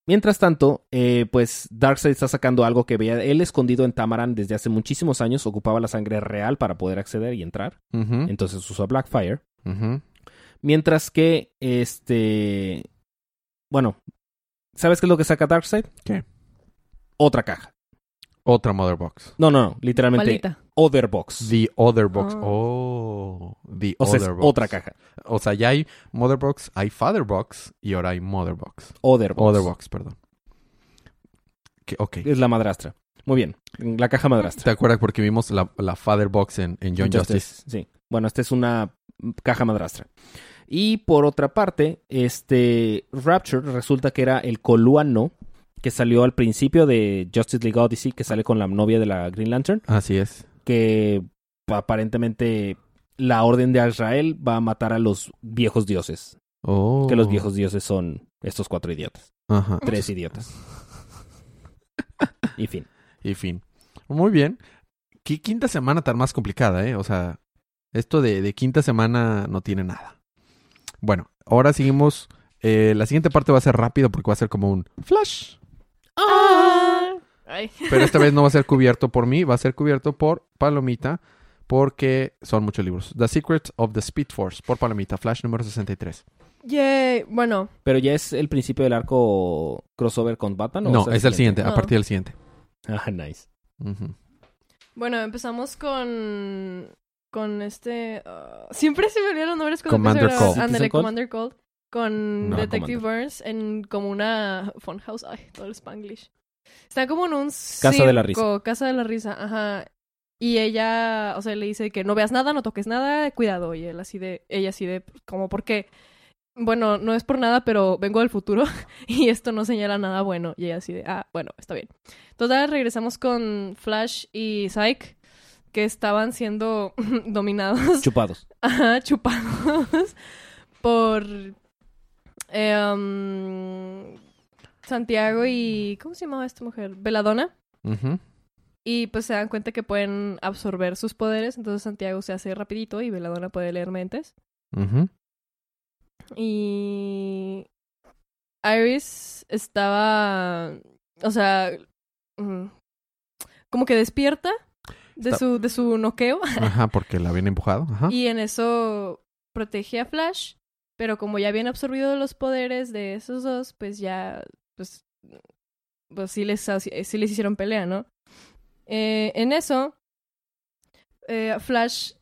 [SPEAKER 2] Mientras tanto, eh, pues Darkseid está sacando algo que veía él escondido en Tamaran desde hace muchísimos años, ocupaba la sangre real para poder acceder y entrar. Entonces usó a Blackfire. Mientras que, este, bueno, ¿sabes qué es lo que saca Darkseid?
[SPEAKER 1] ¿Qué?
[SPEAKER 2] Otra caja.
[SPEAKER 1] Otra Mother Box.
[SPEAKER 2] No, no, no, literalmente
[SPEAKER 3] Maldita.
[SPEAKER 2] Other Box.
[SPEAKER 1] The Other Box.
[SPEAKER 3] Ah.
[SPEAKER 1] Oh, the
[SPEAKER 2] o sea, es
[SPEAKER 1] Other Box.
[SPEAKER 2] otra caja.
[SPEAKER 1] O sea, ya hay Mother Box, hay Father Box y ahora hay Mother Box.
[SPEAKER 2] Other Box.
[SPEAKER 1] Other Box, perdón. Que- ok.
[SPEAKER 2] Es la madrastra. Muy bien, la caja madrastra.
[SPEAKER 1] ¿Te acuerdas porque vimos la, la Father Box en, en John Justice?
[SPEAKER 2] Sí. Bueno, esta es una caja madrastra. Y por otra parte, este Rapture resulta que era el coluano que salió al principio de Justice League Odyssey, que sale con la novia de la Green Lantern,
[SPEAKER 1] Así es.
[SPEAKER 2] que aparentemente la orden de Israel va a matar a los viejos dioses.
[SPEAKER 1] Oh.
[SPEAKER 2] Que los viejos dioses son estos cuatro idiotas.
[SPEAKER 1] Ajá.
[SPEAKER 2] Tres idiotas. Y fin.
[SPEAKER 1] Y fin. Muy bien. Qué quinta semana tan más complicada, ¿eh? O sea, esto de, de quinta semana no tiene nada. Bueno, ahora seguimos. eh, la siguiente parte va a ser rápido porque va a ser como un flash.
[SPEAKER 3] Ah. Ay.
[SPEAKER 1] Pero esta vez no va a ser cubierto por mí, va a ser cubierto por Palomita porque son muchos libros. The Secret of the Speed Force por Palomita, Flash número 63.
[SPEAKER 3] Yay. Bueno,
[SPEAKER 2] Pero ya es el principio del arco crossover con Batman. ¿o
[SPEAKER 1] No, es el siguiente, a partir del siguiente.
[SPEAKER 2] Ah, nice.
[SPEAKER 1] Ujú.
[SPEAKER 3] bueno, empezamos con con este ah, siempre se me olvidan los nombres cuando
[SPEAKER 1] Commander. Cold.
[SPEAKER 3] Ándale,
[SPEAKER 2] ¿Citizen Cold?
[SPEAKER 3] Commander Cold con
[SPEAKER 2] No,
[SPEAKER 3] Detective
[SPEAKER 2] Commander.
[SPEAKER 3] Burns en como una funhouse, ay, todo el Spanglish. Está como en un
[SPEAKER 2] Casa de la risa.
[SPEAKER 3] Casa de la risa, ajá. Y ella, o sea, le dice que no veas nada, no toques nada, cuidado. Y él así de, ella así de, como, ¿por qué? Bueno, no es por nada, pero vengo del futuro y esto no señala nada bueno. Y ella así de, ah, bueno, está bien. Total, regresamos con Flash y Psyche, que estaban siendo dominados,
[SPEAKER 2] Chupados.
[SPEAKER 3] ajá, chupados por um, Santiago y, ¿cómo se llamaba esta mujer? Veladona. Y pues se dan cuenta que pueden absorber sus poderes, entonces Santiago se hace rapidito y Veladona puede leer mentes. Y Iris estaba o sea, mm, como que despierta de
[SPEAKER 1] Está-
[SPEAKER 3] su, de su noqueo
[SPEAKER 1] Ajá, porque la habían empujado. Ajá.
[SPEAKER 3] y en eso protege a Flash, pero como ya habían absorbido los poderes de esos dos, pues ya, pues, pues sí les, sí les hicieron pelea, ¿no? Eh, en eso, eh, Flash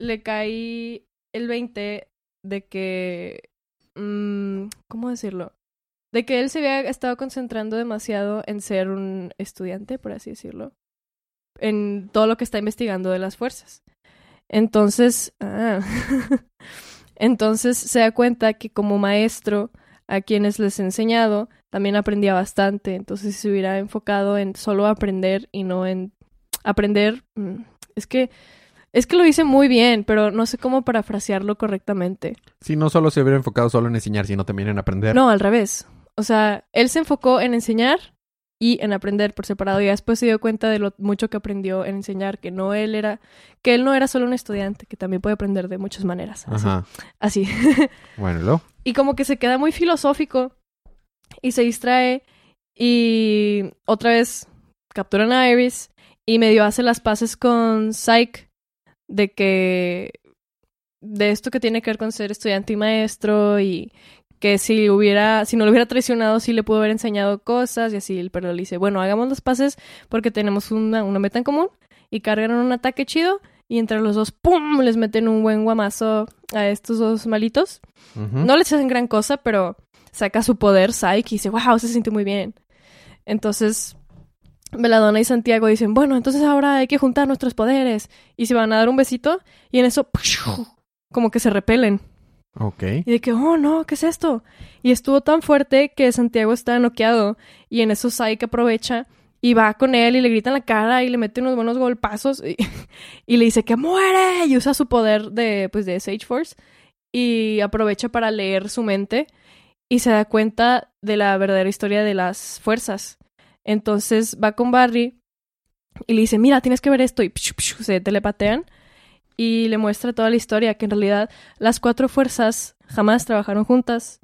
[SPEAKER 3] le cae el 20 de que, mm, ¿cómo decirlo? De que él se había estado concentrando demasiado en ser un estudiante, por así decirlo, en todo lo que está investigando de las fuerzas. Entonces, ah, entonces se da cuenta que como maestro a quienes les he enseñado también aprendía bastante. Entonces se hubiera enfocado en solo aprender y no en aprender. mm, Es que es que lo hice muy bien, pero no sé cómo parafrasearlo correctamente.
[SPEAKER 1] Sí, no solo se hubiera enfocado solo en enseñar, sino también en aprender.
[SPEAKER 3] No, al revés. O sea, él se enfocó en enseñar y en aprender por separado. Y después se dio cuenta de lo mucho que aprendió en enseñar, que no él era, que él no era solo un estudiante, que también puede aprender de muchas maneras.
[SPEAKER 1] Ajá.
[SPEAKER 3] Así.
[SPEAKER 1] Bueno, ¿y luego?
[SPEAKER 3] y como que se queda muy filosófico y se distrae y otra vez capturan a Iris y medio hace las paces con Psyche de que de esto que tiene que ver con ser estudiante y maestro y que si hubiera si no lo hubiera traicionado sí le pudo haber enseñado cosas y así pero le dice bueno hagamos las paces porque tenemos una, una meta en común y cargan un ataque chido y entre los dos pum les meten un buen guamazo a estos dos malitos no les hacen gran cosa, pero saca su poder Psyche y dice, wow, se siente muy bien. Entonces, Veladona y Santiago dicen, bueno, entonces ahora hay que juntar nuestros poderes. Y se van a dar un besito y en eso, como que se repelen. Y de que, oh no, ¿qué es esto? Y estuvo tan fuerte que Santiago está noqueado y en eso Psyche aprovecha y va con él y le grita en la cara y le mete unos buenos golpazos y, le dice que muere y usa su poder de, pues, de Sage Force y aprovecha para leer su mente y se da cuenta de la verdadera historia de las fuerzas. Entonces va con Barry y le dice, mira, tienes que ver esto y se telepatean y le muestra toda la historia, que en realidad las cuatro fuerzas jamás trabajaron juntas.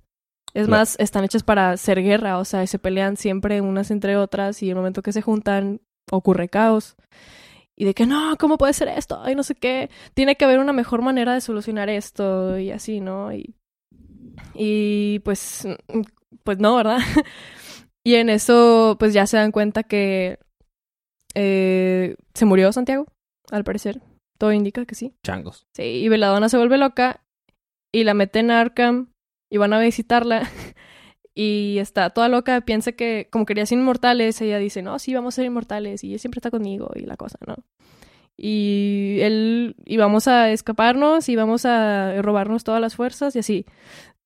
[SPEAKER 3] Es
[SPEAKER 1] Claro.
[SPEAKER 3] más, están hechas para hacer guerra, o sea, se pelean siempre unas entre otras y el momento que se juntan ocurre caos. Y de que no, ¿cómo puede ser esto? Y no sé qué. Tiene que haber una mejor manera de solucionar esto y así, ¿no? Y, y pues, pues no, ¿verdad? y en eso, pues ya se dan cuenta que eh, se murió Santiago, al parecer. Todo indica que sí.
[SPEAKER 2] Changos.
[SPEAKER 3] Sí, y Veladona se vuelve loca y la mete en Arkham y van a visitarla. Y está toda loca, piensa que como quería ser inmortales, ella dice, no, sí, vamos a ser inmortales y ella siempre está conmigo y la cosa, ¿no? Y él, y vamos a escaparnos y vamos a robarnos todas las fuerzas y así.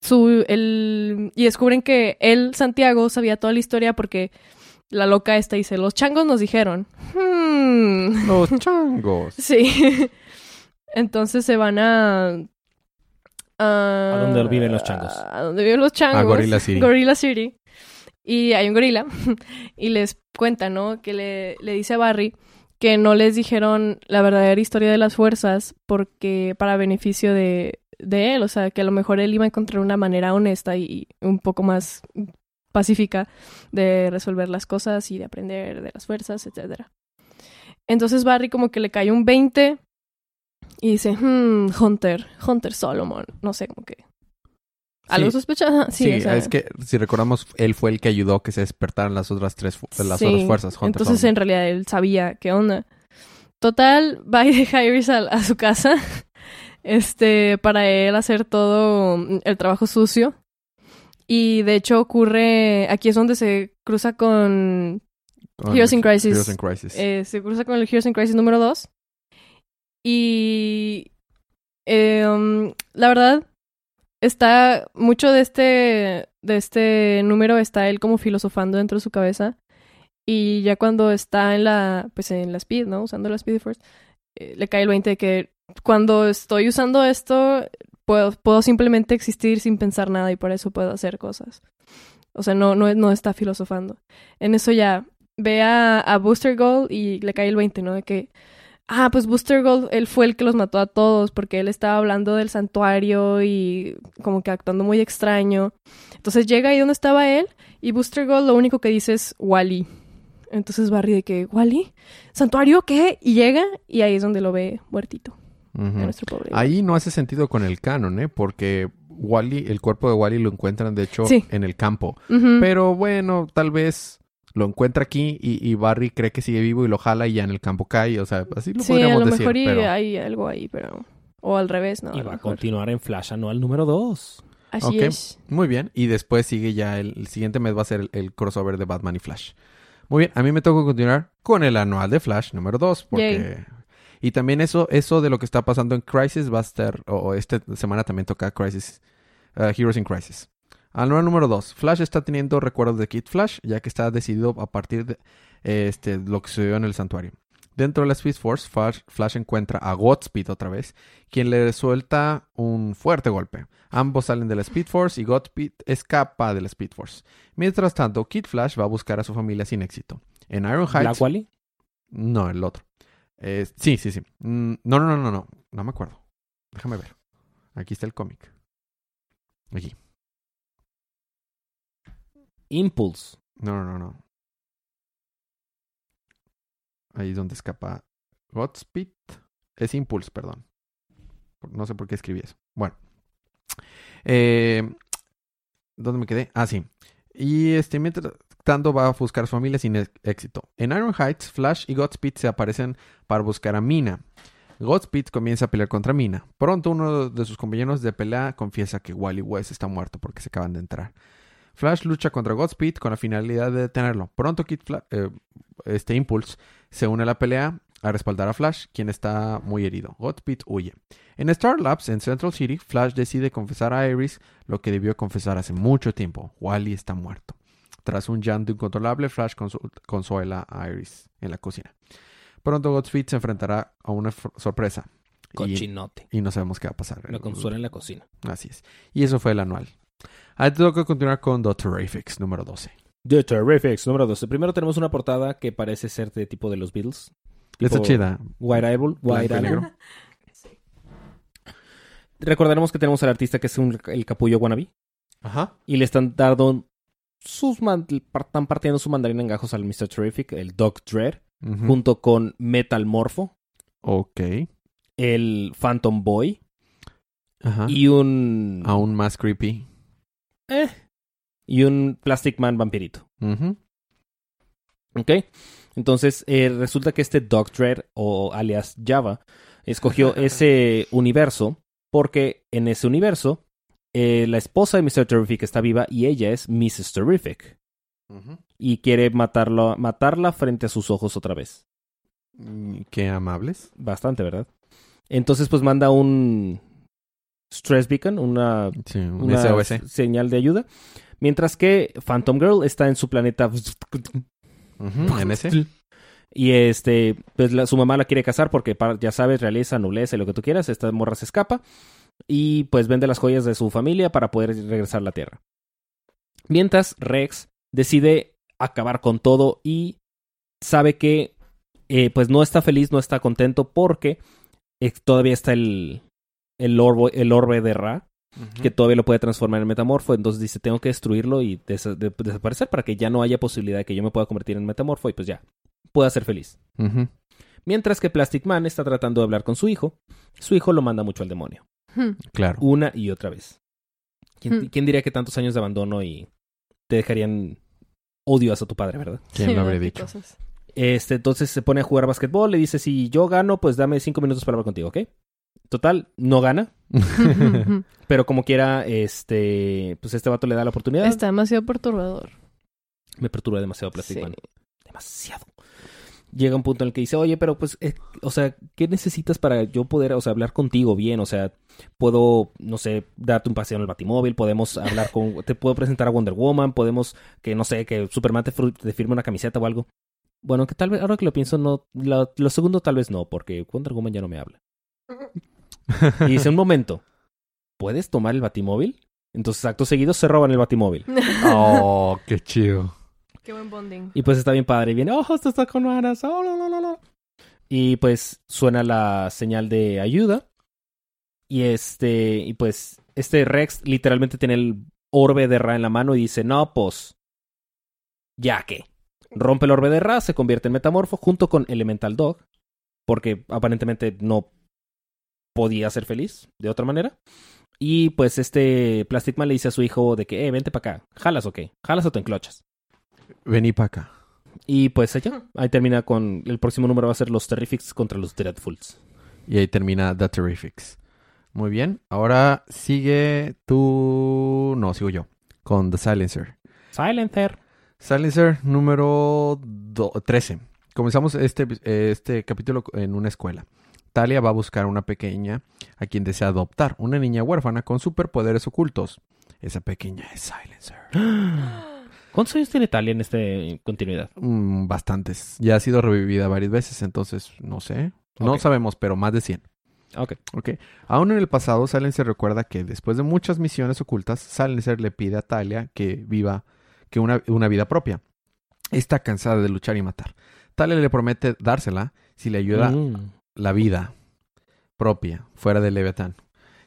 [SPEAKER 3] Su, el, y descubren que él, Santiago, sabía toda la historia porque la loca esta dice, los changos nos dijeron. Hmm.
[SPEAKER 1] Los changos.
[SPEAKER 3] Sí. Entonces se van a. A,
[SPEAKER 2] ¿A dónde viven los changos?
[SPEAKER 3] A donde viven los changos.
[SPEAKER 1] A Gorilla City.
[SPEAKER 3] Gorilla City. Y hay un gorila. y les cuenta, ¿no? Que le, le dice a Barry que no les dijeron la verdadera historia de las fuerzas porque para beneficio de, de él. O sea, que a lo mejor él iba a encontrar una manera honesta y un poco más pacífica de resolver las cosas y de aprender de las fuerzas, etcétera. Entonces Barry como que le cae un 20 y dice, hmm, Hunter, Hunter Solomon, no sé, como que... ¿Algo
[SPEAKER 1] Sí.
[SPEAKER 3] sospechoso?
[SPEAKER 1] Sí,
[SPEAKER 3] o sea,
[SPEAKER 1] es que si recordamos, él fue el que ayudó a que se despertaran las otras tres, las
[SPEAKER 3] sí.
[SPEAKER 1] otras fuerzas. Hunter
[SPEAKER 3] Entonces
[SPEAKER 1] Solomon.
[SPEAKER 3] en realidad él sabía qué onda. Total, va y deja a Iris a, a su casa, este, para él hacer todo el trabajo sucio. Y de hecho ocurre, aquí es donde se cruza con Heroes in Crisis.
[SPEAKER 1] Heroes in Crisis.
[SPEAKER 3] Eh, se cruza con el Heroes in Crisis número 2. Y eh, um, la verdad, está mucho de este, de este número está él como filosofando dentro de su cabeza. Y ya cuando está en la, pues en la Speed, ¿no? Usando la Speed Force, eh, le cae el 20 de que cuando estoy usando esto, puedo, puedo simplemente existir sin pensar nada y por eso puedo hacer cosas. O sea, no, no, no está filosofando. En eso ya ve a, a Booster Gold y le cae el 20, ¿no? De que, ah, pues Booster Gold, él fue el que los mató a todos porque él estaba hablando del santuario y como que actuando muy extraño. Entonces llega ahí donde estaba él Y Booster Gold lo único que dice es Wally. Entonces Barry de que, ¿Wally? ¿Santuario qué? Y llega y ahí es donde lo ve muertito.
[SPEAKER 1] Ujú.
[SPEAKER 3] A nuestro pobre.
[SPEAKER 1] Ahí no hace sentido con el canon, ¿eh? Porque Wally, el cuerpo de Wally lo encuentran, de hecho,
[SPEAKER 3] Sí.
[SPEAKER 1] en el campo. Pero bueno, tal vez lo encuentra aquí y, y Barry cree que sigue vivo y lo jala y ya en el campo cae. O sea, así lo
[SPEAKER 3] sí, a
[SPEAKER 1] podríamos
[SPEAKER 3] lo
[SPEAKER 1] decir.
[SPEAKER 3] mejor y
[SPEAKER 1] pero...
[SPEAKER 3] hay algo ahí, pero... O al revés, ¿no?
[SPEAKER 2] y
[SPEAKER 3] a lo
[SPEAKER 2] va a
[SPEAKER 3] mejor.
[SPEAKER 2] continuar en Flash anual número 2.
[SPEAKER 3] Así es.
[SPEAKER 1] Muy bien. Y después sigue ya el, el siguiente mes va a ser el, el crossover de Batman y Flash. Muy bien. A mí me toca continuar con el anual de Flash número 2. Porque... Y también eso, eso de lo que está pasando en Crisis va a estar... O, esta semana también toca Crisis. uh, Heroes in Crisis. Anual número 2. Flash está teniendo recuerdos de Kid Flash, ya que está decidido a partir de este, lo que sucedió en el santuario. Dentro de la Speed Force, Flash, Flash encuentra a Godspeed otra vez, quien le suelta un fuerte golpe. Ambos salen de la Speed Force y Godspeed escapa de la Speed Force. Mientras tanto, Kid Flash va a buscar a su familia sin éxito. En Iron Heights...
[SPEAKER 2] Black Wally.
[SPEAKER 1] No, el otro. Eh, sí, sí, sí. Mm, no, no, no, no, no. No me acuerdo. Déjame ver. Aquí está el cómic. Aquí.
[SPEAKER 2] Impulse.
[SPEAKER 1] No, no, no, no. Ahí es donde escapa Godspeed. Es Impulse, perdón. No sé por qué escribí eso. Bueno. Eh, ¿Dónde me quedé? Ah, sí. Y este, mientras tanto va a buscar familia sin éxito. En Iron Heights, Flash y Godspeed se aparecen para buscar a Mina. Godspeed comienza a pelear contra Mina. Pronto uno de sus compañeros de pelea confiesa que Wally West está muerto porque se acaban de entrar. Flash lucha contra Godspeed con la finalidad de detenerlo. Pronto Kid Fla- eh, este Impulse se une a la pelea a respaldar a Flash, quien está muy herido. Godspeed huye. En Star Labs, en Central City, Flash decide confesar a Iris lo que debió confesar hace mucho tiempo. Wally está muerto. Tras un llanto incontrolable, Flash consu- consuela a Iris en la cocina. Pronto Godspeed se enfrentará a una sorpresa. Y,
[SPEAKER 2] Cochinote.
[SPEAKER 1] y no sabemos qué va a pasar.
[SPEAKER 2] Lo consuela en la cocina.
[SPEAKER 1] Así es. Y eso fue el anual. Ahora te toca continuar con Doctor Afix, número 12.
[SPEAKER 2] The Terrifics, número 12. Primero tenemos una portada que parece ser de tipo de los Beatles.
[SPEAKER 1] Está chida.
[SPEAKER 2] White Album. White
[SPEAKER 1] y negro.
[SPEAKER 2] Recordaremos que tenemos al artista que es un- el capullo wannabe.
[SPEAKER 1] Ajá.
[SPEAKER 2] Y le están dando sus man- están partiendo su mandarina en gajos al Mr. Terrific, el Doc Dread, junto con Metal Morpho,
[SPEAKER 1] Ok.
[SPEAKER 2] el Phantom Boy
[SPEAKER 1] Ajá.
[SPEAKER 2] y un
[SPEAKER 1] Aún más creepy.
[SPEAKER 2] eh, y un Plastic Man vampirito.
[SPEAKER 1] Ujú.
[SPEAKER 2] ¿Ok? Entonces, eh, resulta que este Doc Dread, o alias Java, escogió ese universo porque en ese universo eh, la esposa de Mr. Terrific está viva y ella es Mrs. Terrific. Y quiere matarlo, matarla frente a sus ojos otra vez.
[SPEAKER 1] Mm, Qué amables.
[SPEAKER 2] Bastante, ¿verdad? Entonces, pues manda un Stress Beacon, una,
[SPEAKER 1] Sí, un
[SPEAKER 2] una señal de ayuda. Mientras que Phantom Girl está en su planeta
[SPEAKER 1] En ese.
[SPEAKER 2] Y este, pues la- su mamá la quiere casar porque ya sabes, realiza, nobleza y lo que tú quieras. Esta morra se escapa y pues vende las joyas de su familia para poder regresar a la Tierra. Mientras Rex decide acabar con todo y sabe que eh, pues no está feliz, no está contento porque eh, todavía está el, el, orbo- el orbe de Ra, que todavía lo puede transformar en metamorfo. Entonces dice, tengo que destruirlo y desa- de- desaparecer para que ya no haya posibilidad de que yo me pueda convertir en metamorfo y pues ya, pueda ser feliz. Mientras que Plastic Man está tratando de hablar con su hijo, su hijo lo manda mucho al demonio,
[SPEAKER 3] Hmm.
[SPEAKER 1] Claro.
[SPEAKER 2] una y otra vez. ¿Quién,
[SPEAKER 3] Hmm.
[SPEAKER 2] quién diría que tantos años de abandono y te dejarían odio hacia tu padre, verdad?
[SPEAKER 1] ¿Quién
[SPEAKER 3] Sí,
[SPEAKER 1] lo habría dicho?
[SPEAKER 3] cosas.
[SPEAKER 2] Este, entonces se pone a jugar básquetbol, le dice, si yo gano, pues dame cinco minutos para hablar contigo, ¿ok? Total, no gana, pero como quiera, este, pues este vato le da la oportunidad.
[SPEAKER 3] Está demasiado perturbador.
[SPEAKER 2] Me perturba demasiado Plastic
[SPEAKER 3] Sí.
[SPEAKER 2] Man. Demasiado. Llega un punto en el que dice, oye, pero pues, eh, o sea, ¿qué necesitas para yo poder, o sea, hablar contigo bien? O sea, puedo, no sé, darte un paseo en el batimóvil, podemos hablar con, te puedo presentar a Wonder Woman, podemos, que no sé, que Superman te, te firme una camiseta o algo. Bueno, que tal vez, ahora que lo pienso, no, lo, lo segundo tal vez no, porque Wonder Woman ya no me habla. Y dice, un momento, ¿puedes tomar el batimóvil? Entonces, acto seguido, se roban el batimóvil.
[SPEAKER 1] Oh, qué chido.
[SPEAKER 3] Qué buen bonding.
[SPEAKER 2] Y pues está bien padre. Y viene, oh, esto está con ganas. Oh, no, no, no, no. Y pues suena la señal de ayuda. Y este, y pues este Rex literalmente tiene el orbe de Ra en la mano y dice, no, pues, Ya que rompe el orbe de Ra, se convierte en metamorfo junto con Elemental Dog, porque aparentemente no podía ser feliz de otra manera. Y pues este Plastic Man le dice a su hijo de que, eh, vente para acá, jalas o qué, jalas o te enclochas.
[SPEAKER 1] Vení para acá.
[SPEAKER 2] Y pues allá, ahí termina con, el próximo número va a ser los Terrifics contra los Dreadfuls.
[SPEAKER 1] Y ahí termina The Terrifics. Muy bien. Ahora sigue tú. No, sigo yo. Con The Silencer.
[SPEAKER 2] Silencer.
[SPEAKER 1] Silencer número do- 13. Comenzamos este, este capítulo en una escuela. Talia va a buscar a una pequeña a quien desea adoptar, una niña huérfana con superpoderes ocultos. Esa pequeña es Silencer.
[SPEAKER 2] ¿Cuántos años tiene Talia en esta continuidad?
[SPEAKER 1] Mm, bastantes. Ya ha sido revivida varias veces, entonces no sé. No sabemos, pero más de 100.
[SPEAKER 2] Ok.
[SPEAKER 1] Ok. Aún en el pasado, Silencer recuerda que después de muchas misiones ocultas, Silencer le pide a Talia que viva que una, una vida propia. Está cansada de luchar y matar. Talia le promete dársela si le ayuda
[SPEAKER 2] Mm.
[SPEAKER 1] la vida propia fuera de Leviatán.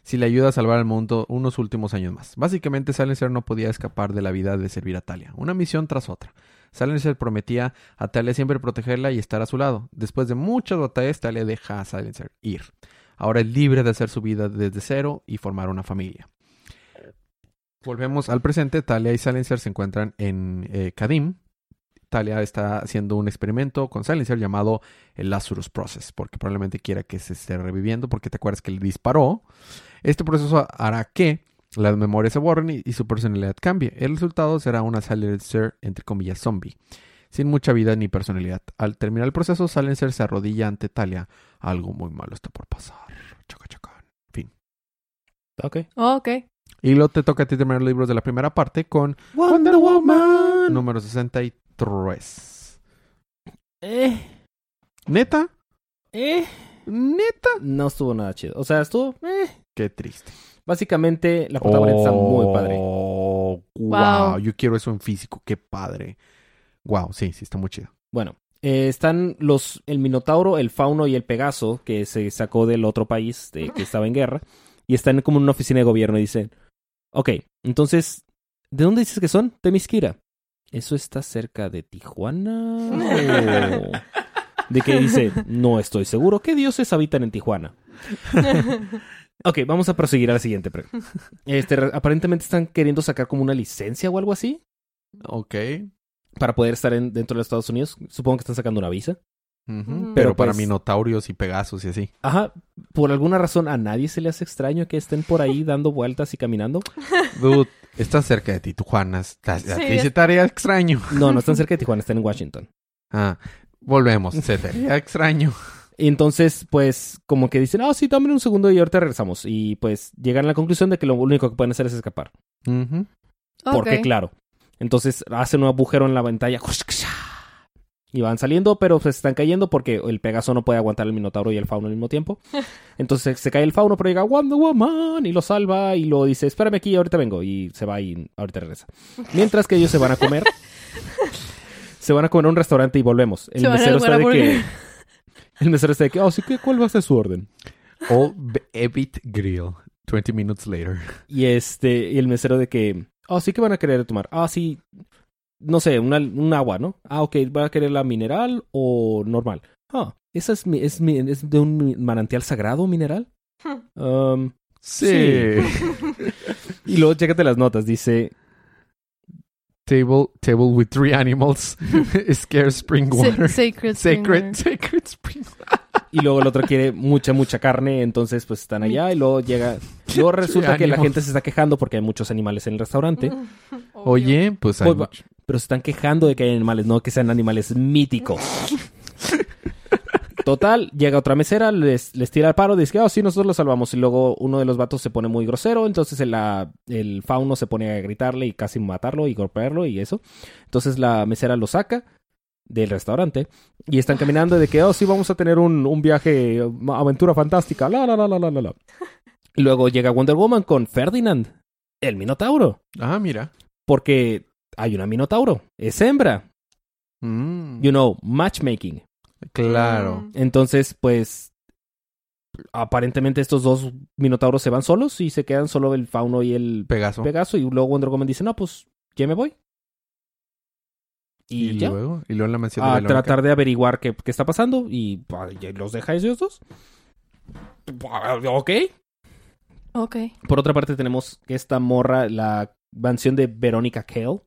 [SPEAKER 1] Si le ayuda a salvar al mundo unos últimos años más. Básicamente, Silencer no podía escapar de la vida de servir a Talia. Una misión tras otra. Silencer prometía a Talia siempre protegerla y estar a su lado. Después de muchas batallas, Talia deja a Silencer ir. Ahora es libre de hacer su vida desde cero y formar una familia. Volvemos al presente. Talia y Silencer se encuentran en eh, Kadim. Talia está haciendo un experimento con Silencer llamado el Lazarus Process, porque probablemente quiera que se esté reviviendo, porque te acuerdas que le disparó. Este proceso hará que las memorias se borren y, y su personalidad cambie. El resultado será una Silencer, entre comillas, zombie, sin mucha vida ni personalidad. Al terminar el proceso, Silencer se arrodilla ante Talia. Algo muy malo está por pasar. Chaca, chaca. Fin.
[SPEAKER 2] Ok.
[SPEAKER 3] Oh, ok.
[SPEAKER 1] Y luego te toca a ti terminar los libros de la primera parte con
[SPEAKER 2] Wonder Woman.
[SPEAKER 1] número 63.
[SPEAKER 2] Eh,
[SPEAKER 1] ¿Neta?
[SPEAKER 2] eh.
[SPEAKER 1] ¿Neta?
[SPEAKER 2] No estuvo nada chido. O sea, estuvo. Eh.
[SPEAKER 1] Qué triste.
[SPEAKER 2] Básicamente, la protagonista está muy padre.
[SPEAKER 1] Oh, wow.
[SPEAKER 3] Wow.
[SPEAKER 1] Yo quiero eso en físico. Qué padre. Wow, sí, sí, está muy chido.
[SPEAKER 2] Bueno, eh, están los el Minotauro, el Fauno y el Pegaso, que se sacó del otro país de, que estaba en guerra, y están como en una oficina de gobierno y dicen, ok, entonces, ¿de dónde dices que son? De Misquira. ¿Eso está cerca de Tijuana? ¿O De que dice, no estoy seguro. ¿Qué dioses habitan en Tijuana? Ok, vamos a proseguir a la siguiente. pre- Este, re- aparentemente están queriendo sacar como una licencia o algo así
[SPEAKER 1] Ok.
[SPEAKER 2] para poder estar en- dentro de los Estados Unidos. Supongo que están sacando una visa.
[SPEAKER 1] Ujú.
[SPEAKER 3] Pero
[SPEAKER 1] Pero, para
[SPEAKER 2] pues-
[SPEAKER 1] minotaurios y pegasos y así.
[SPEAKER 2] Ajá, por alguna razón a nadie se le hace extraño que estén por ahí dando vueltas y caminando.
[SPEAKER 1] Dude, estás cerca de ti, Tijuana. Estás, a
[SPEAKER 3] Sí,
[SPEAKER 1] ti
[SPEAKER 3] es-
[SPEAKER 1] se te haría extraño.
[SPEAKER 2] No, no están cerca de Tijuana, están en Washington.
[SPEAKER 1] Ah, volvemos. Se te haría extraño.
[SPEAKER 2] Y entonces, pues, como que dicen, ah, sí, dame un segundo y ahorita regresamos. Y pues llegan a la conclusión de que lo único que pueden hacer es escapar. Porque, claro. Entonces hacen un agujero en la pantalla. Y van saliendo, pero se están cayendo porque el Pegaso no puede aguantar el Minotauro y el Fauno al mismo tiempo. Entonces se cae el Fauno, pero llega Wonder Woman y lo salva y lo dice, espérame aquí, ahorita vengo. Y se va y ahorita regresa. Mientras que ellos se van a comer. se van a comer a un restaurante y volvemos. El mesero está de que... El mesero está de que, oh, sí, ¿qué- ¿cuál va a ser su orden?
[SPEAKER 1] Old Be- Evit Grill. 20 minutes later.
[SPEAKER 2] Y este, y el mesero de que, ah, sí que van a querer tomar. Ah, sí, no sé, una- un agua, ¿no? Ah, ok, ¿van a querer la mineral o normal? Ah, ¿esa es, mi- es, mi- es de un manantial sagrado mineral? Um,
[SPEAKER 1] Sí.
[SPEAKER 2] y luego chécate las notas, dice,
[SPEAKER 1] table, table with three animals. Scarce spring water.
[SPEAKER 3] sacred. spring
[SPEAKER 1] Sacred,
[SPEAKER 3] water.
[SPEAKER 1] sacred spring
[SPEAKER 2] y luego el otro quiere mucha, mucha carne, entonces pues están allá y luego llega, luego resulta que la gente se está quejando porque hay muchos animales en el restaurante,
[SPEAKER 3] Obvio.
[SPEAKER 1] Oye, pues hay
[SPEAKER 2] Pues va-
[SPEAKER 1] mucho-
[SPEAKER 2] pero se están quejando de que hay animales, no que sean animales míticos. Total, llega otra mesera, les, les tira el paro, dice, oh, sí, nosotros lo salvamos. Y luego uno de los vatos se pone muy grosero, entonces el, la- el fauno se pone a gritarle y casi matarlo y golpearlo y eso. Entonces la mesera lo saca del restaurante y están caminando de que, oh, sí, vamos a tener un, un viaje, aventura fantástica, la, la, la, la, la, la, luego llega Wonder Woman con Ferdinand, el Minotauro,
[SPEAKER 1] Ah, mira.
[SPEAKER 2] porque hay una Minotauro, es hembra.
[SPEAKER 1] Mm,
[SPEAKER 2] You know, matchmaking.
[SPEAKER 1] claro.
[SPEAKER 3] Mm.
[SPEAKER 2] Entonces, pues, aparentemente estos dos minotauros se van solos y se quedan solo el fauno y el
[SPEAKER 1] Pegaso.
[SPEAKER 2] pegaso. Y luego Wonder Woman dice, no, pues, ya me voy. Y,
[SPEAKER 1] Y,
[SPEAKER 2] ya.
[SPEAKER 1] luego, y luego en la mención de
[SPEAKER 2] a tratar de averiguar qué, qué está pasando y ah, ya los deja ellos dos. Ah, Ok.
[SPEAKER 3] Ok.
[SPEAKER 2] Por otra parte tenemos esta morra, la mansión de Verónica Kale,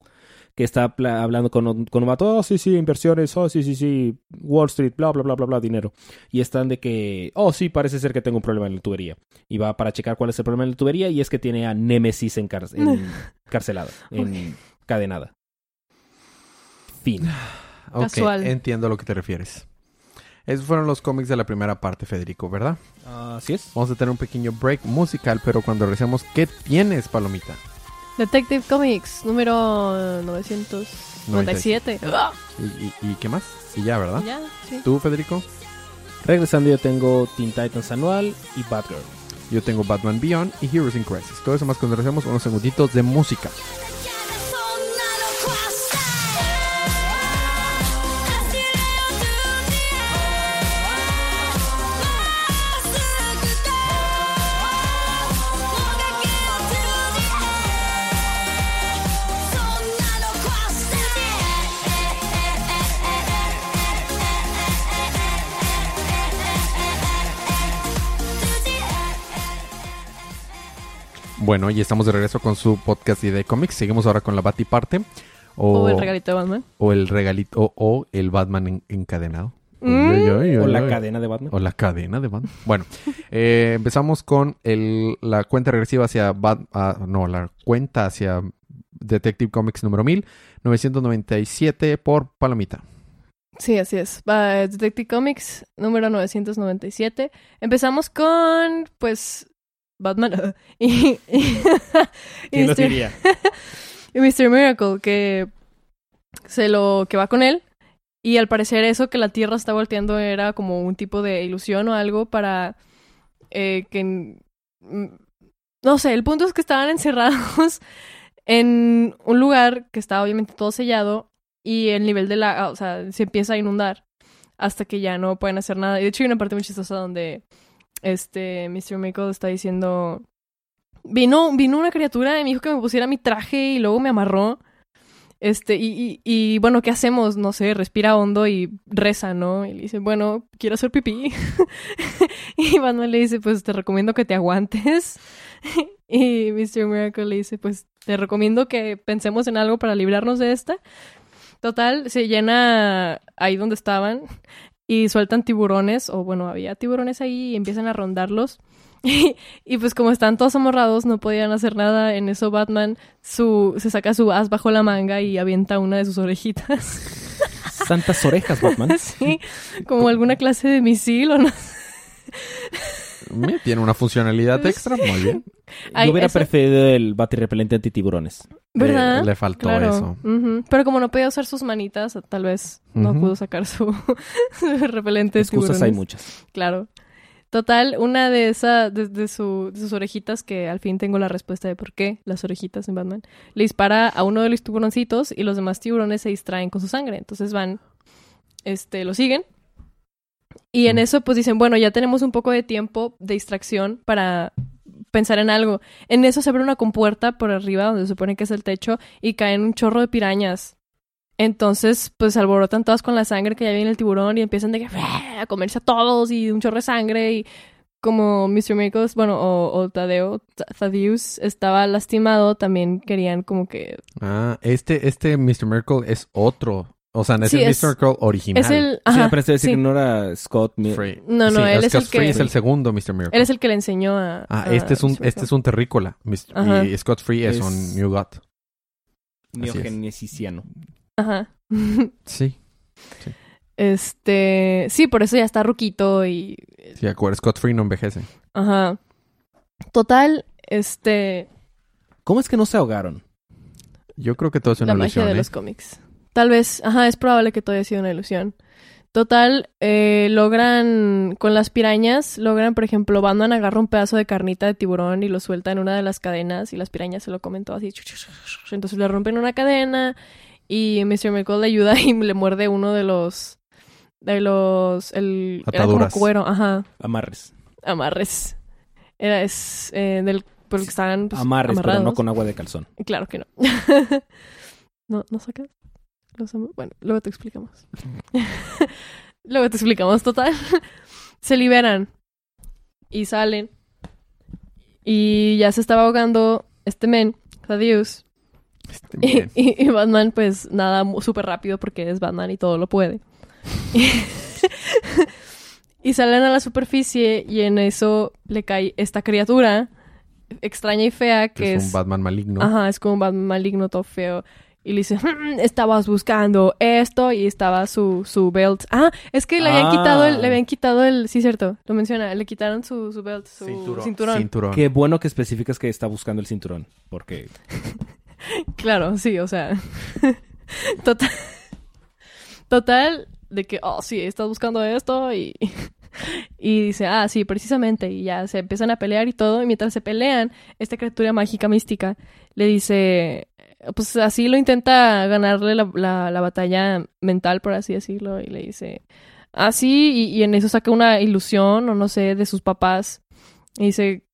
[SPEAKER 2] que está hablando con, un- con un vato, oh, sí, sí, inversiones, oh, sí, sí, sí, Wall Street, bla, bla, bla, bla, bla, dinero. Y están de que, oh, sí, parece ser que tengo un problema en la tubería. Y va para checar cuál es el problema en la tubería y es que tiene a Nemesis encar- encarcelada, encadenada. Fin.
[SPEAKER 1] Ok,
[SPEAKER 3] Casual.
[SPEAKER 1] entiendo a lo que te refieres. Esos fueron los cómics de la primera parte, Federico, ¿verdad?
[SPEAKER 2] Así es.
[SPEAKER 1] Vamos a tener un pequeño break musical, pero cuando regresemos, ¿qué tienes, Palomita?
[SPEAKER 3] Detective Comics, número 997. ¡Ah!
[SPEAKER 1] ¿Y, y- y qué más? Y ya, ¿verdad?
[SPEAKER 3] Ya, sí.
[SPEAKER 1] ¿Tú, Federico?
[SPEAKER 2] Regresando yo tengo Teen Titans Anual y Batgirl.
[SPEAKER 1] Yo tengo Batman Beyond y Heroes in Crisis. Todo eso más cuando regresemos unos segunditos de música. Bueno, y estamos de regreso con su podcast de cómics. Seguimos ahora con la Batiparte. O,
[SPEAKER 3] O el regalito de Batman.
[SPEAKER 1] o el regalito o, o el Batman en- encadenado.
[SPEAKER 3] Mm.
[SPEAKER 1] Uy, uy, uy,
[SPEAKER 2] O la
[SPEAKER 1] uy.
[SPEAKER 2] cadena de Batman.
[SPEAKER 1] O la cadena de Batman. Bueno, eh, empezamos con el, la cuenta regresiva hacia Bat- ah, no, la cuenta hacia Detective Comics número 1000, 997 por Palomita.
[SPEAKER 3] Sí, así es. Detective Comics, número 997. Empezamos con, pues, Batman y, y, y
[SPEAKER 2] ¿Quién lo
[SPEAKER 3] Mr.
[SPEAKER 2] diría?
[SPEAKER 3] y Mr. Miracle, que se lo que va con él. Y al parecer eso que la Tierra está volteando era como un tipo de ilusión o algo para eh, que... No sé, el punto es que estaban encerrados en un lugar que estaba obviamente todo sellado y el nivel de la... O sea, se empieza a inundar hasta que ya no pueden hacer nada. Y de hecho hay una parte muy chistosa donde este Mr. Miracle está diciendo... Vino, vino una criatura y me dijo que me pusiera mi traje y luego me amarró. Este, y, y, y, bueno, ¿qué hacemos? No sé, respira hondo y reza, ¿no? Y le dice, bueno, quiero hacer pipí. y Batman le dice, pues te recomiendo que te aguantes. y Mr. Miracle le dice, pues te recomiendo que pensemos en algo para librarnos de esta. Total, se llena ahí donde estaban y sueltan tiburones, o bueno, había tiburones ahí y empiezan a rondarlos. y pues como están todos amorrados, no podían hacer nada. En eso Batman su, se saca su as bajo la manga y avienta una de sus orejitas.
[SPEAKER 2] Santas orejas, Batman.
[SPEAKER 3] sí, como alguna clase de misil o no.
[SPEAKER 1] Tiene una funcionalidad extra, muy bien.
[SPEAKER 3] Ay,
[SPEAKER 2] Yo hubiera
[SPEAKER 3] eso-
[SPEAKER 2] preferido el batirrepelente antitiburones.
[SPEAKER 3] ¿Verdad?
[SPEAKER 1] Eh, le faltó
[SPEAKER 3] Claro.
[SPEAKER 1] eso.
[SPEAKER 3] Pero como no podía usar sus manitas, tal vez no pudo sacar su, su repelente de
[SPEAKER 2] Excusas hay
[SPEAKER 3] tiburones.
[SPEAKER 2] muchas.
[SPEAKER 3] Claro. Total, una de esas, de, de su- de sus orejitas, que al fin tengo la respuesta de por qué las orejitas en Batman, le dispara a uno de los tiburoncitos y los demás tiburones se distraen con su sangre. Entonces van, este, lo siguen. Y en eso, pues dicen, bueno, ya tenemos un poco de tiempo de distracción para pensar en algo. En eso se abre una compuerta por arriba, donde se supone que es el techo, y caen un chorro de pirañas. Entonces, pues alborotan todas con la sangre que ya viene el tiburón y empiezan de que a comerse a todos y un chorro de sangre y como Mr. Miracles, bueno, o, o Tadeo, Ta- Thaddeus estaba lastimado, también querían como que...
[SPEAKER 1] Ah, este, este Mr. Miracle es otro. O sea, no es
[SPEAKER 3] Sí,
[SPEAKER 1] el
[SPEAKER 3] es-
[SPEAKER 1] Mr. Miracle original.
[SPEAKER 3] Es el...
[SPEAKER 2] sí,
[SPEAKER 3] Ajá,
[SPEAKER 2] pero decir
[SPEAKER 3] sí.
[SPEAKER 2] que no era Scott. Mi-
[SPEAKER 1] Free.
[SPEAKER 3] No, no,
[SPEAKER 1] Sí,
[SPEAKER 3] él es
[SPEAKER 1] Scott
[SPEAKER 3] el que-
[SPEAKER 1] Free es el segundo Mr. Miracle.
[SPEAKER 3] Él es el que le enseñó a...
[SPEAKER 1] Ah,
[SPEAKER 3] a
[SPEAKER 1] este es un,
[SPEAKER 3] Mr.
[SPEAKER 1] Este es un terrícola. Mr. Y Scott Free es,
[SPEAKER 2] Es-
[SPEAKER 1] un New God.
[SPEAKER 2] Neogenesiciano.
[SPEAKER 3] Ajá.
[SPEAKER 1] Sí.
[SPEAKER 3] Este... Sí, por eso ya está ruquito y...
[SPEAKER 1] Sí, acuerdo. Scott Free no envejece.
[SPEAKER 3] Ajá. Total, este...
[SPEAKER 2] ¿Cómo es que no se ahogaron?
[SPEAKER 1] Yo creo que todo es una
[SPEAKER 3] la magia
[SPEAKER 1] ilusión.
[SPEAKER 3] de
[SPEAKER 1] ¿eh?
[SPEAKER 3] los cómics. Tal vez, ajá, es probable que todo haya sido una ilusión. Total, eh, logran, con las pirañas, logran, por ejemplo, Batman agarra un pedazo de carnita de tiburón y lo suelta en una de las cadenas y las pirañas se lo comen todo así. Entonces le rompen una cadena y Mr. Miracle le ayuda y le muerde uno de los, de los, el, era como
[SPEAKER 1] Ataduras.
[SPEAKER 3] cuero, ajá,
[SPEAKER 2] Amarres.
[SPEAKER 3] amarres. Era, es, eh, del, por el que estaban pues,
[SPEAKER 2] Amarres, pero no con agua de calzón.
[SPEAKER 3] Claro que no. no, no sacas. Los Bueno, luego te explicamos. luego te explicamos, total. se liberan y salen. Y ya se estaba ahogando este men, Thaddeus.
[SPEAKER 1] Este,
[SPEAKER 3] Y,
[SPEAKER 1] bien.
[SPEAKER 3] y- y Batman, pues nada, súper rápido porque es Batman y todo lo puede. y salen a la superficie y en eso le cae esta criatura extraña y fea que
[SPEAKER 1] es
[SPEAKER 3] es...
[SPEAKER 1] un Batman maligno.
[SPEAKER 3] Ajá, es como un Batman maligno, todo feo. Y le dice, "Mm, estabas buscando esto y estaba su, su belt. Ah, es que le habían
[SPEAKER 2] Ah.
[SPEAKER 3] quitado el, le habían quitado el, sí cierto, lo menciona, le quitaron su, su belt, su cinturón.
[SPEAKER 1] Cinturón.
[SPEAKER 2] Qué bueno que especificas que está buscando el cinturón. Porque
[SPEAKER 3] Claro, sí, o sea. Total. Total, de que, oh, sí, estás buscando esto y. Y dice, ah, sí, precisamente. Y ya se empiezan a pelear y todo. Y mientras se pelean, esta criatura mágica mística le dice. Pues así lo intenta ganarle la, la- la batalla mental, por así decirlo. Y le dice. Así, y, y en eso saca una ilusión, o no sé, de sus papás. Y dice,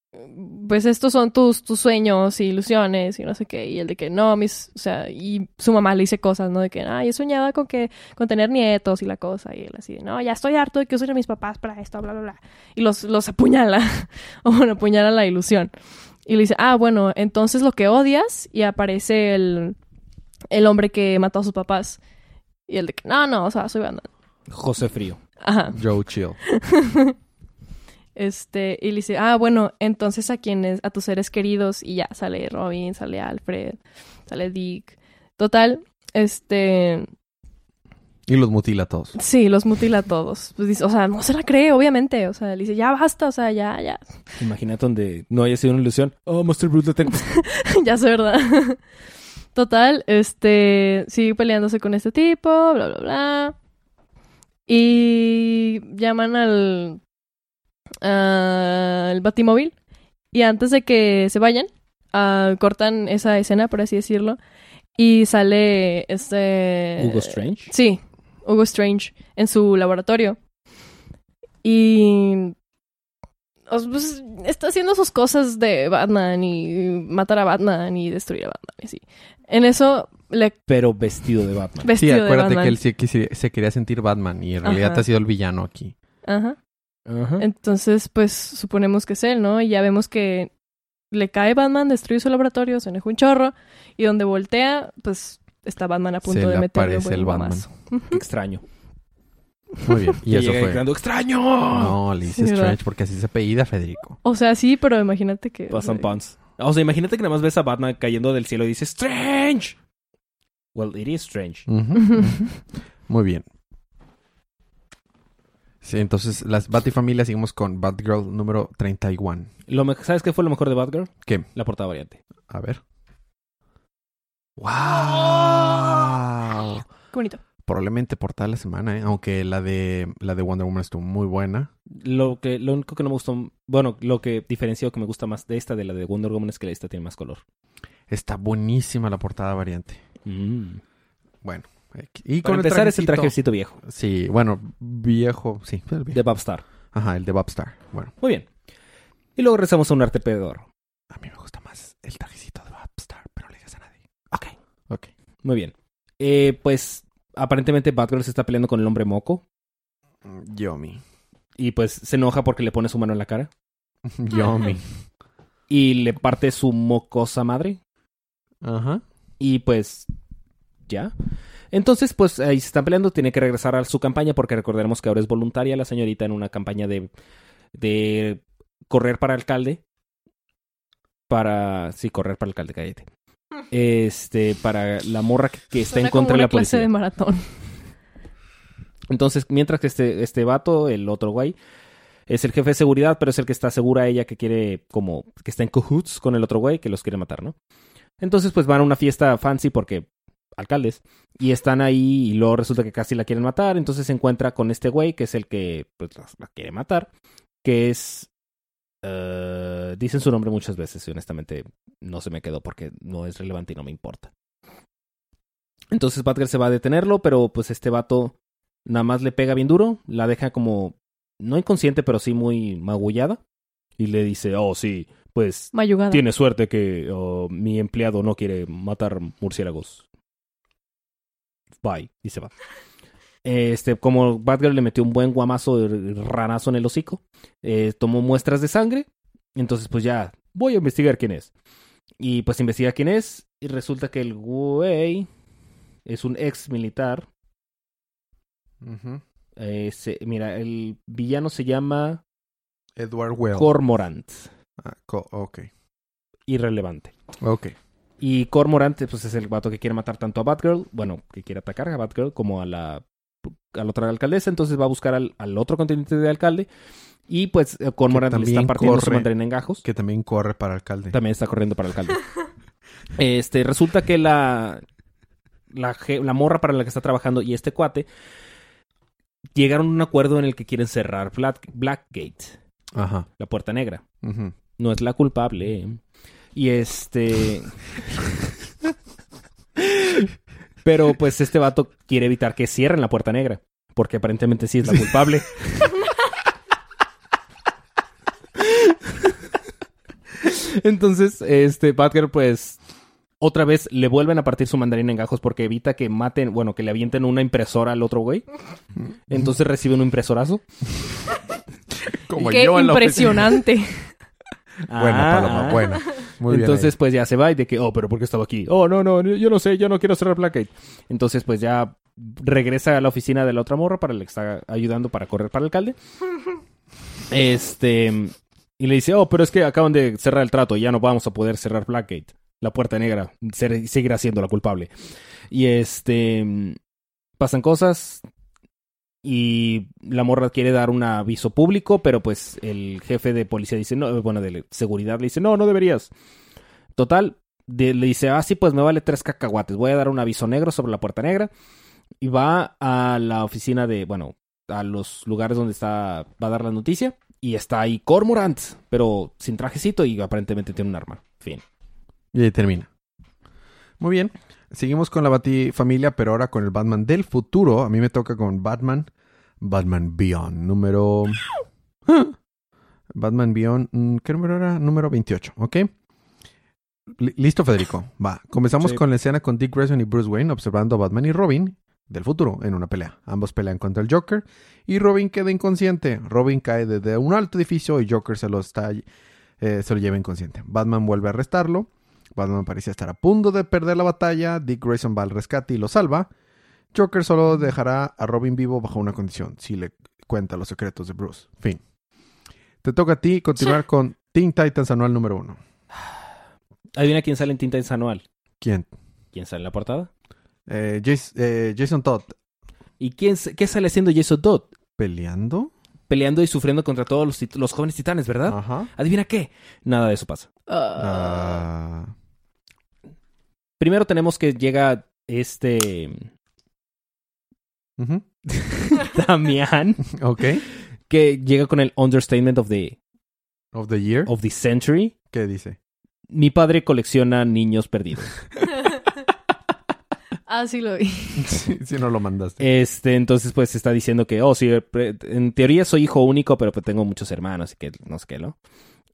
[SPEAKER 3] pues estos son tus, tus sueños y ilusiones y no sé qué. Y el de que no, mis, o sea, y su mamá le dice cosas, ¿no? De que, ay, yo soñaba con que, con tener nietos y la cosa. Y él así, no, ya estoy harto de que usen a mis papás para esto, bla, bla, bla. Y los, los apuñala, o bueno, apuñala la ilusión. Y le dice, ah, bueno, entonces lo que odias, y aparece el, el hombre que mató a sus papás. Y el de que, no, no, o sea, soy Batman.
[SPEAKER 2] José Frío.
[SPEAKER 3] Ajá.
[SPEAKER 1] Joe Chill.
[SPEAKER 3] Este, y le dice, ah, bueno, entonces a quienes, a tus seres queridos, y ya sale Robin, sale Alfred, sale Dick. Total, este,
[SPEAKER 1] Y los mutila a todos.
[SPEAKER 3] sí, los mutila a todos. Pues dice, o sea, no se la cree, obviamente. O sea, le dice, ya basta, o sea, ya, ya,
[SPEAKER 2] Imagínate donde no haya sido una ilusión. Oh, Monster Brute lo tengo.
[SPEAKER 3] ya sé, ¿verdad? Total, este, sigue peleándose con este tipo, bla, bla, bla. Y llaman al, al batimóvil. Y antes de que se vayan, ah, cortan esa escena, por así decirlo. Y sale este...
[SPEAKER 2] Hugo Strange.
[SPEAKER 3] Sí, Hugo Strange en su laboratorio. Y pues, está haciendo sus cosas de Batman y matar a Batman y destruir a Batman y así. En eso le
[SPEAKER 2] Pero vestido de Batman.
[SPEAKER 1] Sí,
[SPEAKER 3] vestido de
[SPEAKER 1] acuérdate
[SPEAKER 3] Batman.
[SPEAKER 1] que él sí se quería sentir Batman y en realidad
[SPEAKER 3] Ajá.
[SPEAKER 1] ha sido el villano aquí.
[SPEAKER 3] Ajá.
[SPEAKER 2] Ajá.
[SPEAKER 3] Entonces, pues suponemos que es él, ¿no? Y ya vemos que le cae Batman, destruye su laboratorio, se enoja un chorro y donde voltea, pues está Batman a punto
[SPEAKER 1] Se
[SPEAKER 3] de
[SPEAKER 1] le
[SPEAKER 3] meterle un buen
[SPEAKER 1] el Batman.
[SPEAKER 2] Qué extraño.
[SPEAKER 1] Muy bien. Y eso fue.
[SPEAKER 2] gritando, ¡extraño!
[SPEAKER 1] No, le dice. Strange porque así se apellida Federico.
[SPEAKER 3] O sea, sí, pero imagínate que...
[SPEAKER 2] Pasan pants. O sea, imagínate que nada más ves a Batman cayendo del cielo y dices ¡Strange! Well, it is strange.
[SPEAKER 1] Muy bien. Sí, entonces las Batifamilia seguimos con Batgirl número 31.
[SPEAKER 2] Lo ¿Sabes qué fue lo mejor de Batgirl?
[SPEAKER 1] ¿Qué?
[SPEAKER 2] La portada variante.
[SPEAKER 1] A ver. ¡Wow!
[SPEAKER 3] Qué bonito.
[SPEAKER 1] Probablemente portada de la semana, ¿eh? Aunque la de la de Wonder Woman estuvo muy buena.
[SPEAKER 2] Lo que lo único que no me gustó, bueno, lo que diferenció que me gusta más de esta de la de Wonder Woman es que la de esta tiene más color.
[SPEAKER 1] Está buenísima la portada variante. Bueno. eh, Y
[SPEAKER 2] Para
[SPEAKER 1] con
[SPEAKER 2] empezar es el
[SPEAKER 1] trajecito-
[SPEAKER 2] viejo
[SPEAKER 1] Sí, bueno, viejo, sí. el viejo.
[SPEAKER 2] de Babstar.
[SPEAKER 1] Ajá, el de Bobstar. Bueno,
[SPEAKER 2] Muy bien. Y luego regresamos a un arte pedor.
[SPEAKER 1] a mí me gusta más el trajecito de Bobstar, pero no le digas a nadie.
[SPEAKER 2] Ok.
[SPEAKER 1] Ok.
[SPEAKER 2] Muy bien. Eh, pues aparentemente Batgirl se está peleando con el hombre moco
[SPEAKER 1] Yomi.
[SPEAKER 2] y pues se enoja porque le pone su mano en la cara
[SPEAKER 1] Yomi.
[SPEAKER 2] y le parte su mocosa madre
[SPEAKER 1] Ajá.
[SPEAKER 2] y pues ya. Entonces, pues ahí se están peleando, tiene que regresar a su campaña porque recordemos que ahora es voluntaria la señorita en una campaña de, de correr para alcalde. Para... Sí, correr para alcalde, cállate. Este, para la morra que, que está
[SPEAKER 3] Suena
[SPEAKER 2] en contra
[SPEAKER 3] como
[SPEAKER 2] de la
[SPEAKER 3] clase
[SPEAKER 2] policía.
[SPEAKER 3] de maratón.
[SPEAKER 2] Entonces, mientras que este, este vato, el otro güey, es el jefe de seguridad, pero es el que está segura ella que quiere, como, que está en cahoots con el otro güey que los quiere matar, ¿no? Entonces, pues van a una fiesta fancy porque alcaldes y están ahí y luego resulta que casi la quieren matar. Entonces se encuentra con este güey que es el que pues, la quiere matar, que es. Eh, dicen su nombre muchas veces y honestamente no se me quedó porque no es relevante y no me importa. Entonces Batgirl se va a detenerlo, pero pues este vato nada más le pega bien duro, la deja como no inconsciente, pero sí muy magullada y le dice, "Oh, sí, pues
[SPEAKER 3] Mayugada.
[SPEAKER 2] tiene suerte que oh, mi empleado no quiere matar murciélagos." bye, y se va. Este, como Batgirl le metió un buen guamazo de ranazo en el hocico, eh, tomó muestras de sangre, entonces pues ya voy a investigar quién es. Y pues investiga quién es, y resulta que el güey es un ex militar. Eh, se- mira, el villano se llama
[SPEAKER 1] Edward Well.
[SPEAKER 2] Cormorant.
[SPEAKER 1] Ah, co- ok.
[SPEAKER 2] Irrelevante.
[SPEAKER 1] Ok.
[SPEAKER 2] Y Cormorant, pues es el vato que quiere matar tanto a Batgirl, bueno, que quiere atacar a Batgirl como a la, a la otra alcaldesa, entonces va a buscar al, al otro contendiente de alcalde. Y pues eh, Cormorant le está partiendo su mandarín en gajos.
[SPEAKER 1] Que también corre para alcalde.
[SPEAKER 2] También está corriendo para alcalde. este, resulta que la, la, la morra para la que está trabajando y este cuate llegaron a un acuerdo en el que quieren cerrar Black, Blackgate,
[SPEAKER 1] Ajá.
[SPEAKER 2] la puerta negra. No es la culpable. Y este. Pero pues este vato quiere evitar que cierren la puerta negra. Porque aparentemente sí es la culpable. Entonces, este Batgirl, pues. Otra vez le vuelven a partir su mandarín en gajos porque evita que maten, bueno, que le avienten una impresora al otro güey. Entonces recibe un impresorazo.
[SPEAKER 1] Como
[SPEAKER 3] Qué
[SPEAKER 1] yo en la
[SPEAKER 3] impresionante.
[SPEAKER 1] Buena,
[SPEAKER 2] Ah,
[SPEAKER 1] Paloma,
[SPEAKER 2] ah.
[SPEAKER 1] buena. Muy bien
[SPEAKER 2] Entonces, pues ya se va y de que, oh, pero ¿por qué estaba aquí? Oh, no, no, yo no sé, yo no quiero cerrar Blackgate. Entonces, pues ya regresa a la oficina de la otra morra para la que está ayudando para correr para el alcalde. Este, y le dice, oh, pero es que acaban de cerrar el trato y ya no vamos a poder cerrar Blackgate. La puerta negra seguirá siendo la culpable. Y este, pasan cosas y la morra quiere dar un aviso público, pero pues el jefe de policía dice, no, bueno, de seguridad le dice, no, no deberías. Total, de- le dice, ah, sí, pues me vale tres cacahuates, voy a dar un aviso negro sobre la puerta negra. Y va a la oficina de, bueno, a los lugares donde está, va a dar la noticia. Y está ahí Cormorant, pero sin trajecito y aparentemente tiene un arma. Fin.
[SPEAKER 1] Y ahí termina. Muy bien. Seguimos con la Batifamilia, pero ahora con el Batman del futuro. A mí me toca con Batman. Batman Beyond, número... Batman Beyond, mm, ¿qué número era? Número 28, ¿ok? Li- Listo, Federico. Va. Comenzamos
[SPEAKER 2] Sí.
[SPEAKER 1] con la escena con Dick Grayson y Bruce Wayne observando a Batman y Robin del futuro en una pelea. Ambos pelean contra el Joker y Robin queda inconsciente. Robin cae desde un alto edificio y Joker se lo está eh, se lo lleva inconsciente. Batman vuelve a arrestarlo. Batman parece estar a punto de perder la batalla. Dick Grayson va al rescate y lo salva. Joker solo dejará a Robin vivo bajo una condición, si le cuenta los secretos de Bruce. Fin. Te toca a ti continuar con Teen Titans anual número uno.
[SPEAKER 2] Adivina quién sale en Tinta Anual.
[SPEAKER 1] ¿Quién?
[SPEAKER 2] ¿Quién sale en la portada?
[SPEAKER 1] Eh, eh, Jason Todd.
[SPEAKER 2] ¿Y quién, qué sale haciendo Jason Todd?
[SPEAKER 1] ¿Peleando?
[SPEAKER 2] Peleando y sufriendo contra todos los, jóvenes titanes, ¿verdad?
[SPEAKER 1] Ajá.
[SPEAKER 2] ¿Adivina qué? Nada de eso pasa.
[SPEAKER 3] Ah,
[SPEAKER 2] Primero tenemos que llega este. Damián,
[SPEAKER 1] Ok.
[SPEAKER 2] que llega con el understatement of the,
[SPEAKER 1] Of the year.
[SPEAKER 2] of the century.
[SPEAKER 1] ¿Qué dice?
[SPEAKER 2] Mi padre colecciona niños perdidos.
[SPEAKER 3] ah, sí lo vi.
[SPEAKER 1] si no lo mandaste.
[SPEAKER 2] Este, entonces, pues está diciendo que, oh, sí, pre- en teoría soy hijo único, pero pues tengo muchos hermanos y que no sé qué, ¿no?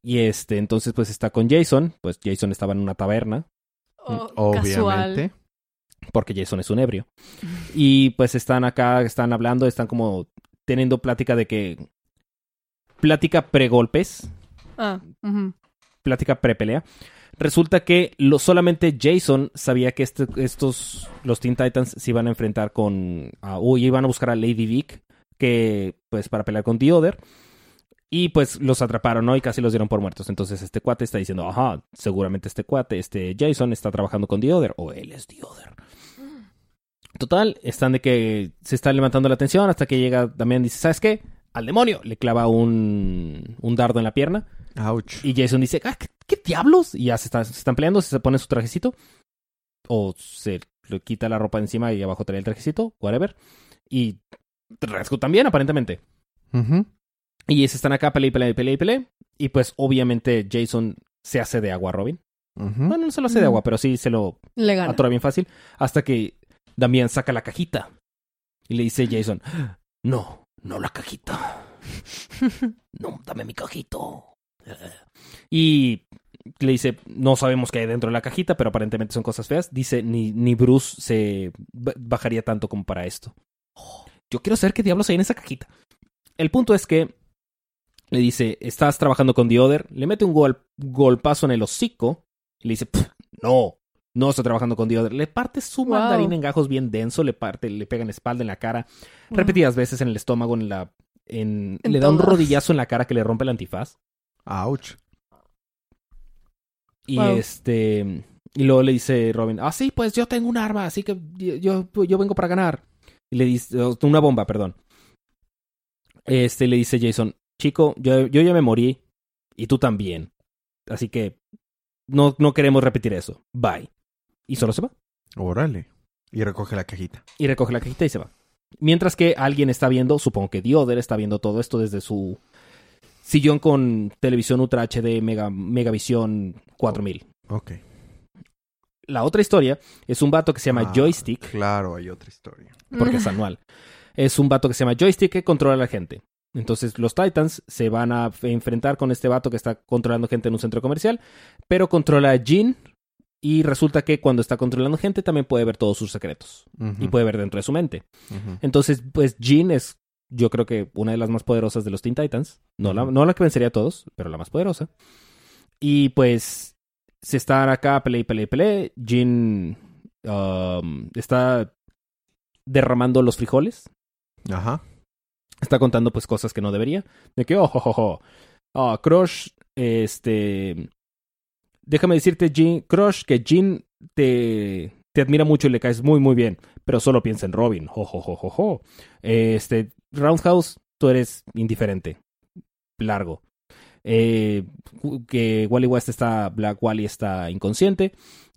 [SPEAKER 2] Y este, entonces, pues está con Jason. Pues Jason estaba en una taberna,
[SPEAKER 3] Oh,
[SPEAKER 1] Obviamente.
[SPEAKER 3] Casual.
[SPEAKER 2] porque Jason es un ebrio. Y pues están acá, están hablando, están como teniendo plática de que. Plática pre-golpes,
[SPEAKER 3] Ah,
[SPEAKER 2] plática pre-pelea. Resulta que lo, solamente Jason sabía que este- estos, los Teen Titans se iban a enfrentar con, o iban a buscar a Lady Vic, que, pues, para pelear con The Other. Y pues los atraparon, ¿no? Y casi los dieron por muertos. Entonces este cuate está diciendo, ajá, seguramente este cuate, este Jason está trabajando con The Other, o él es The Other. Total, están de que se está levantando la atención hasta que llega Damián y dice, ¿sabes qué? Al demonio. Le clava un, un dardo en la pierna.
[SPEAKER 1] Ouch.
[SPEAKER 2] Y Jason dice, ah, ¿qué, qué diablos? Y ya se, está- se están peleando, se pone su trajecito. O se le quita la ropa encima y abajo trae el trajecito, whatever. Y Rescue también, aparentemente.
[SPEAKER 1] Ujú.
[SPEAKER 2] Y se están acá, pelea y pelea y pelea y pelea. Y pues obviamente Jason se hace de agua a Robin. Bueno, no se lo hace de agua, pero sí se lo
[SPEAKER 3] Le gana.
[SPEAKER 2] atora bien fácil. Hasta que Damián saca la cajita. Y le dice Jason, no, no la cajita. No, dame mi cajito. Y le dice, no sabemos qué hay dentro de la cajita, pero aparentemente son cosas feas. Dice, ni, ni Bruce se ba- bajaría tanto como para esto. Yo quiero saber qué diablos hay en esa cajita. El punto es que le dice, estás trabajando con The Other, le mete un gol, golpazo en el hocico y le dice, "Pff, no, no estoy trabajando con The Other. Le parte su
[SPEAKER 3] Wow.
[SPEAKER 2] mandarín en gajos bien denso, le parte, le pega en la espalda, en la cara,
[SPEAKER 3] Wow.
[SPEAKER 2] repetidas veces en el estómago, en la... En,
[SPEAKER 3] En
[SPEAKER 2] le da un rodillazo en la cara que le rompe el antifaz.
[SPEAKER 1] Ouch.
[SPEAKER 2] Y
[SPEAKER 3] Wow.
[SPEAKER 2] este. Y luego le dice Robin, ah, sí, pues yo tengo un arma, así que yo, yo vengo para ganar. Y le dice, una bomba, perdón. Este le dice Jason, chico, yo, yo ya me morí y tú también. Así que no, no queremos repetir eso. Bye. Y solo se va.
[SPEAKER 1] Órale. Y recoge la cajita.
[SPEAKER 2] Y recoge la cajita y se va. Mientras que alguien está viendo, supongo que Dioder está viendo todo esto desde su sillón con televisión Ultra HD Mega, Megavisión 4000.
[SPEAKER 1] Ok.
[SPEAKER 2] La otra historia es un vato que se llama
[SPEAKER 1] Ah,
[SPEAKER 2] Joystick,
[SPEAKER 1] Claro, hay otra historia.
[SPEAKER 2] porque es anual. Es un vato que se llama Joystick que controla a la gente. Entonces los Titans se van a enfrentar con este vato que está controlando gente en un centro comercial, pero controla a Jean y resulta que cuando está controlando gente también puede ver todos sus secretos y puede ver dentro de su mente. Entonces, pues Jean es, yo creo que una de las más poderosas de los Teen Titans. No, la, no la que vencería a todos, pero la más poderosa. Y pues se están acá, pele y pele y pele. Jean um, está derramando los frijoles.
[SPEAKER 1] Ajá.
[SPEAKER 2] Está contando pues cosas que no debería. De que, oh, oh, oh, oh. Crush, este... Déjame decirte, Jean, Crush, que Jean te, te admira mucho y le caes muy, muy bien. Pero solo piensa en Robin. Jo, jo, jo, jo. Este, Roundhouse, tú eres indiferente. Largo. Eh, que Wally West está, Black Wally está inconsciente.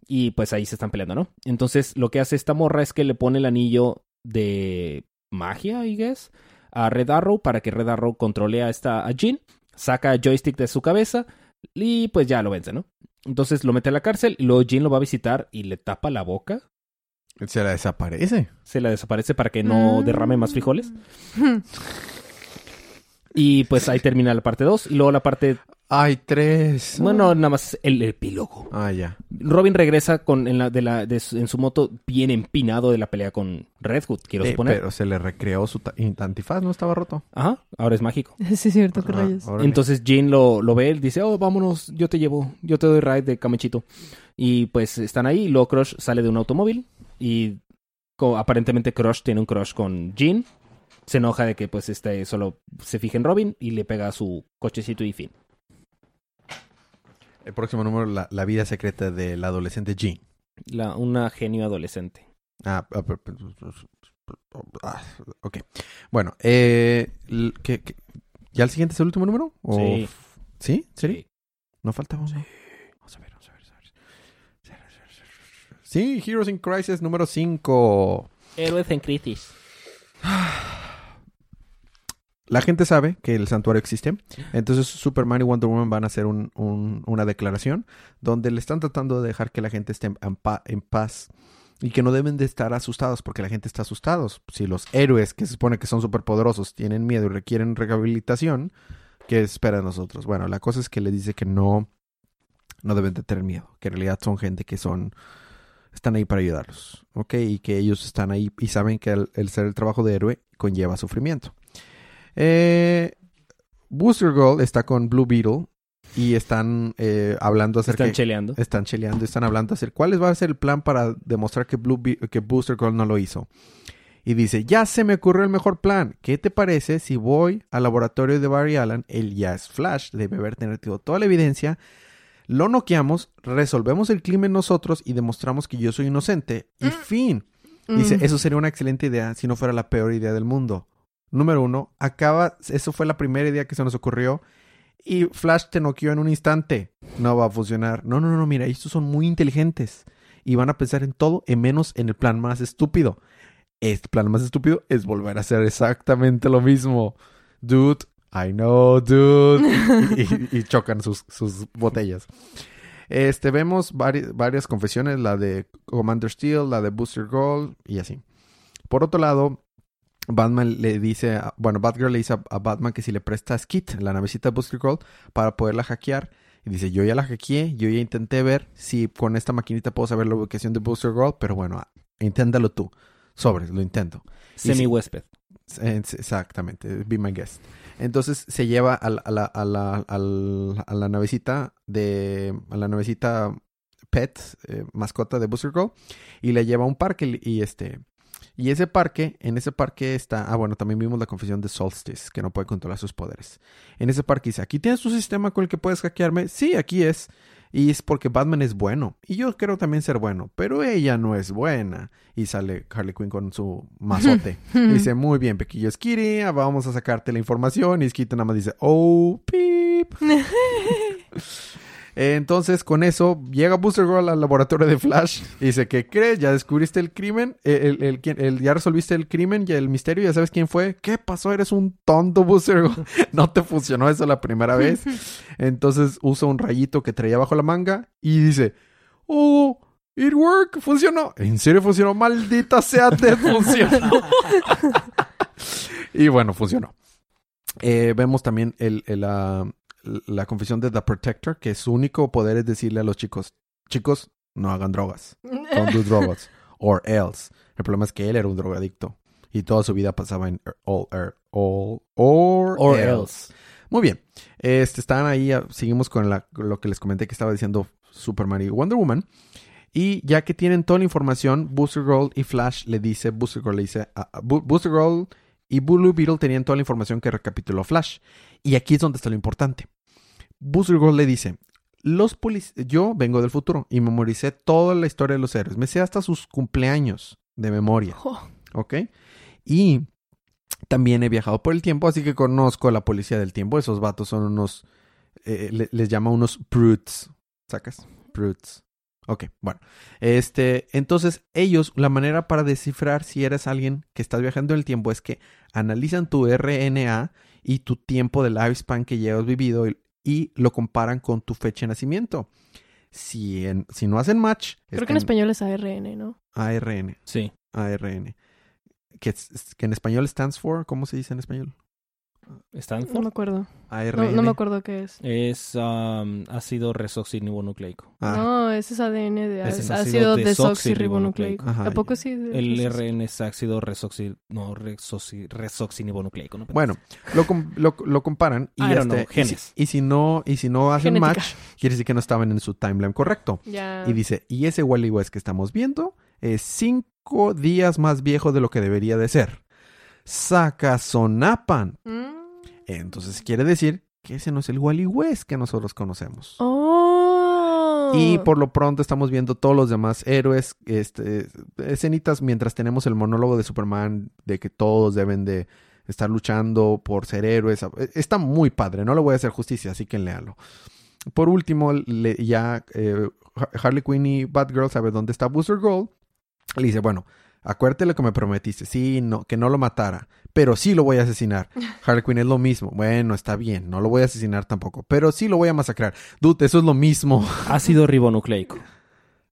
[SPEAKER 2] Y pues ahí se están peleando, ¿no? Entonces lo que hace esta morra es que le pone el anillo de magia, I guess, a Red Arrow para que Red Arrow controle a esta a Jean, saca a Joystick de su cabeza y pues ya lo vence, ¿no? Entonces lo mete a la cárcel y luego Jean lo va a visitar y le tapa la boca,
[SPEAKER 1] Se la desaparece.
[SPEAKER 2] se la desaparece para que no
[SPEAKER 3] Mm.
[SPEAKER 2] derrame más frijoles y pues ahí termina la parte 2 y luego la parte,
[SPEAKER 1] Hay tres.
[SPEAKER 2] bueno, nada más el epílogo.
[SPEAKER 1] Ah, ya.
[SPEAKER 2] Robin regresa con en la de la de su- en su moto bien empinado de la pelea con Red Hood, quiero
[SPEAKER 1] Eh,
[SPEAKER 2] suponer.
[SPEAKER 1] pero se le recreó su antifaz, ¿no estaba roto?
[SPEAKER 2] Ajá, ahora es mágico.
[SPEAKER 3] Sí, es cierto, qué
[SPEAKER 1] Ah,
[SPEAKER 3] rayos.
[SPEAKER 2] Entonces Jean lo, lo ve, él dice, oh, vámonos, yo te llevo, yo te doy ride de camechito. Y pues están ahí, y luego Crush sale de un automóvil y aparentemente Crush tiene un crush con Jean. Se enoja de que pues este solo se fija en Robin y le pega a su cochecito y fin.
[SPEAKER 1] El próximo número, la, la vida secreta del adolescente Jean.
[SPEAKER 2] La, una genio adolescente.
[SPEAKER 1] Ah, ah, ah, ok. Bueno, eh, l- ¿qué- qué? ¿ya el siguiente es el último número? ¿O-
[SPEAKER 2] Sí.
[SPEAKER 1] ¿Sí?
[SPEAKER 2] Sí.
[SPEAKER 1] ¿No falta uno? Vamos a ver, vamos a ver. vamos a ver. Sí, Heroes in Crisis número 5.
[SPEAKER 2] Héroes en crisis.
[SPEAKER 1] La gente sabe que el santuario existe. Entonces Superman y Wonder Woman van a hacer un- un- una declaración donde le están tratando de dejar que la gente esté en, pa- en paz y que no deben de estar asustados porque la gente está asustados. Si los héroes que se supone que son superpoderosos tienen miedo y requieren rehabilitación, ¿qué espera de nosotros? Bueno, la cosa es que le dice que no, no deben de tener miedo, que en realidad son gente que son están ahí para ayudarlos, ¿ok? Y que ellos están ahí y saben que el, el ser el trabajo de héroe conlleva sufrimiento. Eh, Booster Gold está con Blue Beetle y están eh, hablando acerca
[SPEAKER 2] Están cheleando.
[SPEAKER 1] están cheleando, están hablando acerca cuál va a ser el plan para demostrar que Blue Be- que Booster Gold no lo hizo. Y dice, ya se me ocurrió el mejor plan. ¿Qué te parece si voy al laboratorio de Barry Allen? Él ya es Flash, debe haber tenido toda la evidencia. Lo noqueamos, resolvemos el crimen nosotros y demostramos que yo soy inocente. Y
[SPEAKER 3] Mm.
[SPEAKER 1] fin. Dice,
[SPEAKER 3] Mm.
[SPEAKER 1] eso sería una excelente idea si no fuera la peor idea del mundo. Número uno, acaba, eso fue la primera idea que se nos ocurrió y Flash te noqueó en un instante. No va a funcionar. No, no, no, mira, estos son muy inteligentes y van a pensar en todo y menos en el plan más estúpido. Este plan más estúpido es volver a hacer exactamente lo mismo. Dude, I know, dude. y, y- y chocan sus, sus botellas. Este, vemos vari- varias confesiones, la de Commander Steel, la de Booster Gold y así. Por otro lado, Batman le dice, a- bueno, Batgirl le dice a, a Batman que si le presta a Skit, la navecita de Booster Gold, para poderla hackear, Y dice, yo ya la hackeé, yo ya intenté ver si con esta maquinita puedo saber la ubicación de Booster Gold, pero bueno, inténtalo tú. Sobres, lo intento.
[SPEAKER 2] Semi-huésped.
[SPEAKER 1] Eh, Exactamente, be my guest. Entonces se lleva a la, a la, a la, a la navecita de. a la navecita pet, eh, mascota de Booster Gold, y le lleva a un parque y este. Y ese parque, en ese parque está. Ah, bueno, también vimos la confesión de Solstice, que no puede controlar sus poderes. En ese parque dice: ¿Aquí tienes tu sistema con el que puedes hackearme? Sí, aquí es. Y es porque Batman es bueno. Y yo quiero también ser bueno. Pero ella no es buena. Y sale Harley Quinn con su mazote. Y dice, muy bien, Pequillo Skitty, ah, vamos a sacarte la información. Y Skitty nada más dice, oh, pip. Entonces, con eso, llega Booster Girl al laboratorio de Flash y dice, ¿qué crees? ¿Ya descubriste el crimen? Eh, El, el- ¿Ya resolviste el crimen y el misterio? ¿Ya sabes quién fue? ¿Qué pasó? Eres un tonto, Booster Girl. no te funcionó eso la primera vez. Entonces, usa un rayito que traía bajo la manga y dice, oh, it worked, funcionó. ¿En serio funcionó? Maldita sea, te funcionó. y bueno, funcionó. Eh, vemos también el, el, ah, la confesión de The Protector, que su único poder es decirle a los chicos, chicos, no hagan drogas. Don't do drugs. Or else. El problema es que él era un drogadicto. Y toda su vida pasaba en all, er- all, or,
[SPEAKER 2] Or
[SPEAKER 1] else.
[SPEAKER 2] else.
[SPEAKER 1] Muy bien. Este, están ahí, ah, seguimos con la- lo que les comenté que estaba diciendo Superman y Wonder Woman. Y ya que tienen toda la información, Booster Gold y Flash le dice, Booster Gold le dice, a- a- Bu- Booster Gold y Blue Beetle tenían toda la información que recapituló Flash. Y aquí es donde está lo importante. Booster Gold le dice, los polic- yo vengo del futuro y memoricé toda la historia de los héroes. Me sé hasta sus cumpleaños de memoria.
[SPEAKER 3] Oh,
[SPEAKER 1] ¿Ok? Y también he viajado por el tiempo, así que conozco a la policía del tiempo. Esos vatos son unos, eh, le- les llama unos brutes. ¿Sacas? Brutes. Ok, bueno. Este, entonces ellos, la manera para descifrar si eres alguien que estás viajando en el tiempo es que analizan tu RNA y tu tiempo de lifespan que llevas vivido y, y lo comparan con tu fecha de nacimiento. Si, en- si no hacen match,
[SPEAKER 3] Creo que en español es ARN, ¿no?
[SPEAKER 1] ARN.
[SPEAKER 2] Sí.
[SPEAKER 1] ARN. Que, que en español stands for, ¿cómo se dice en español?
[SPEAKER 3] No
[SPEAKER 2] Stanford
[SPEAKER 3] me acuerdo.
[SPEAKER 1] ARN.
[SPEAKER 3] No, no me acuerdo qué es.
[SPEAKER 2] es um, ácido resoxirribonucleico.
[SPEAKER 1] Ah,
[SPEAKER 3] No, ese es ADN de
[SPEAKER 2] es
[SPEAKER 3] ácido
[SPEAKER 2] ácido
[SPEAKER 3] desoxirribonucleico.
[SPEAKER 1] Ajá.
[SPEAKER 3] ¿A poco sí?
[SPEAKER 2] El RN es ácido resoxi... No, resoxi... resoxirribonucleico. ¿no?
[SPEAKER 1] Bueno, lo, com- lo, lo comparan y,
[SPEAKER 2] don't
[SPEAKER 1] este,
[SPEAKER 2] know,
[SPEAKER 1] y si-
[SPEAKER 2] genes.
[SPEAKER 1] y, si, no y si no hacen
[SPEAKER 3] Genética.
[SPEAKER 1] match, quiere decir que no estaban en su timeline correcto.
[SPEAKER 3] Ya.
[SPEAKER 1] Y dice, y ese Wally West que estamos viendo es cinco días más viejo de lo que debería de ser. Sacazonapan.
[SPEAKER 3] Mm.
[SPEAKER 1] Entonces quiere decir que ese no es el Wally West que nosotros conocemos.
[SPEAKER 3] Oh.
[SPEAKER 1] Y por lo pronto estamos viendo todos los demás héroes, este, escenitas mientras tenemos el monólogo de Superman de que todos deben de estar luchando por ser héroes. Está muy padre, no le voy a hacer justicia, así que léalo. Por último, le- ya eh, Harley Quinn y Batgirl saben dónde está Booster Gold. Le dice, bueno, acuérdate lo que me prometiste, sí, no, que no lo matara, pero sí lo voy a asesinar. Harley Quinn es lo mismo. Bueno, está bien, no lo voy a asesinar tampoco, pero sí lo voy a masacrar. Dude, eso es lo mismo.
[SPEAKER 2] Ácido ribonucleico.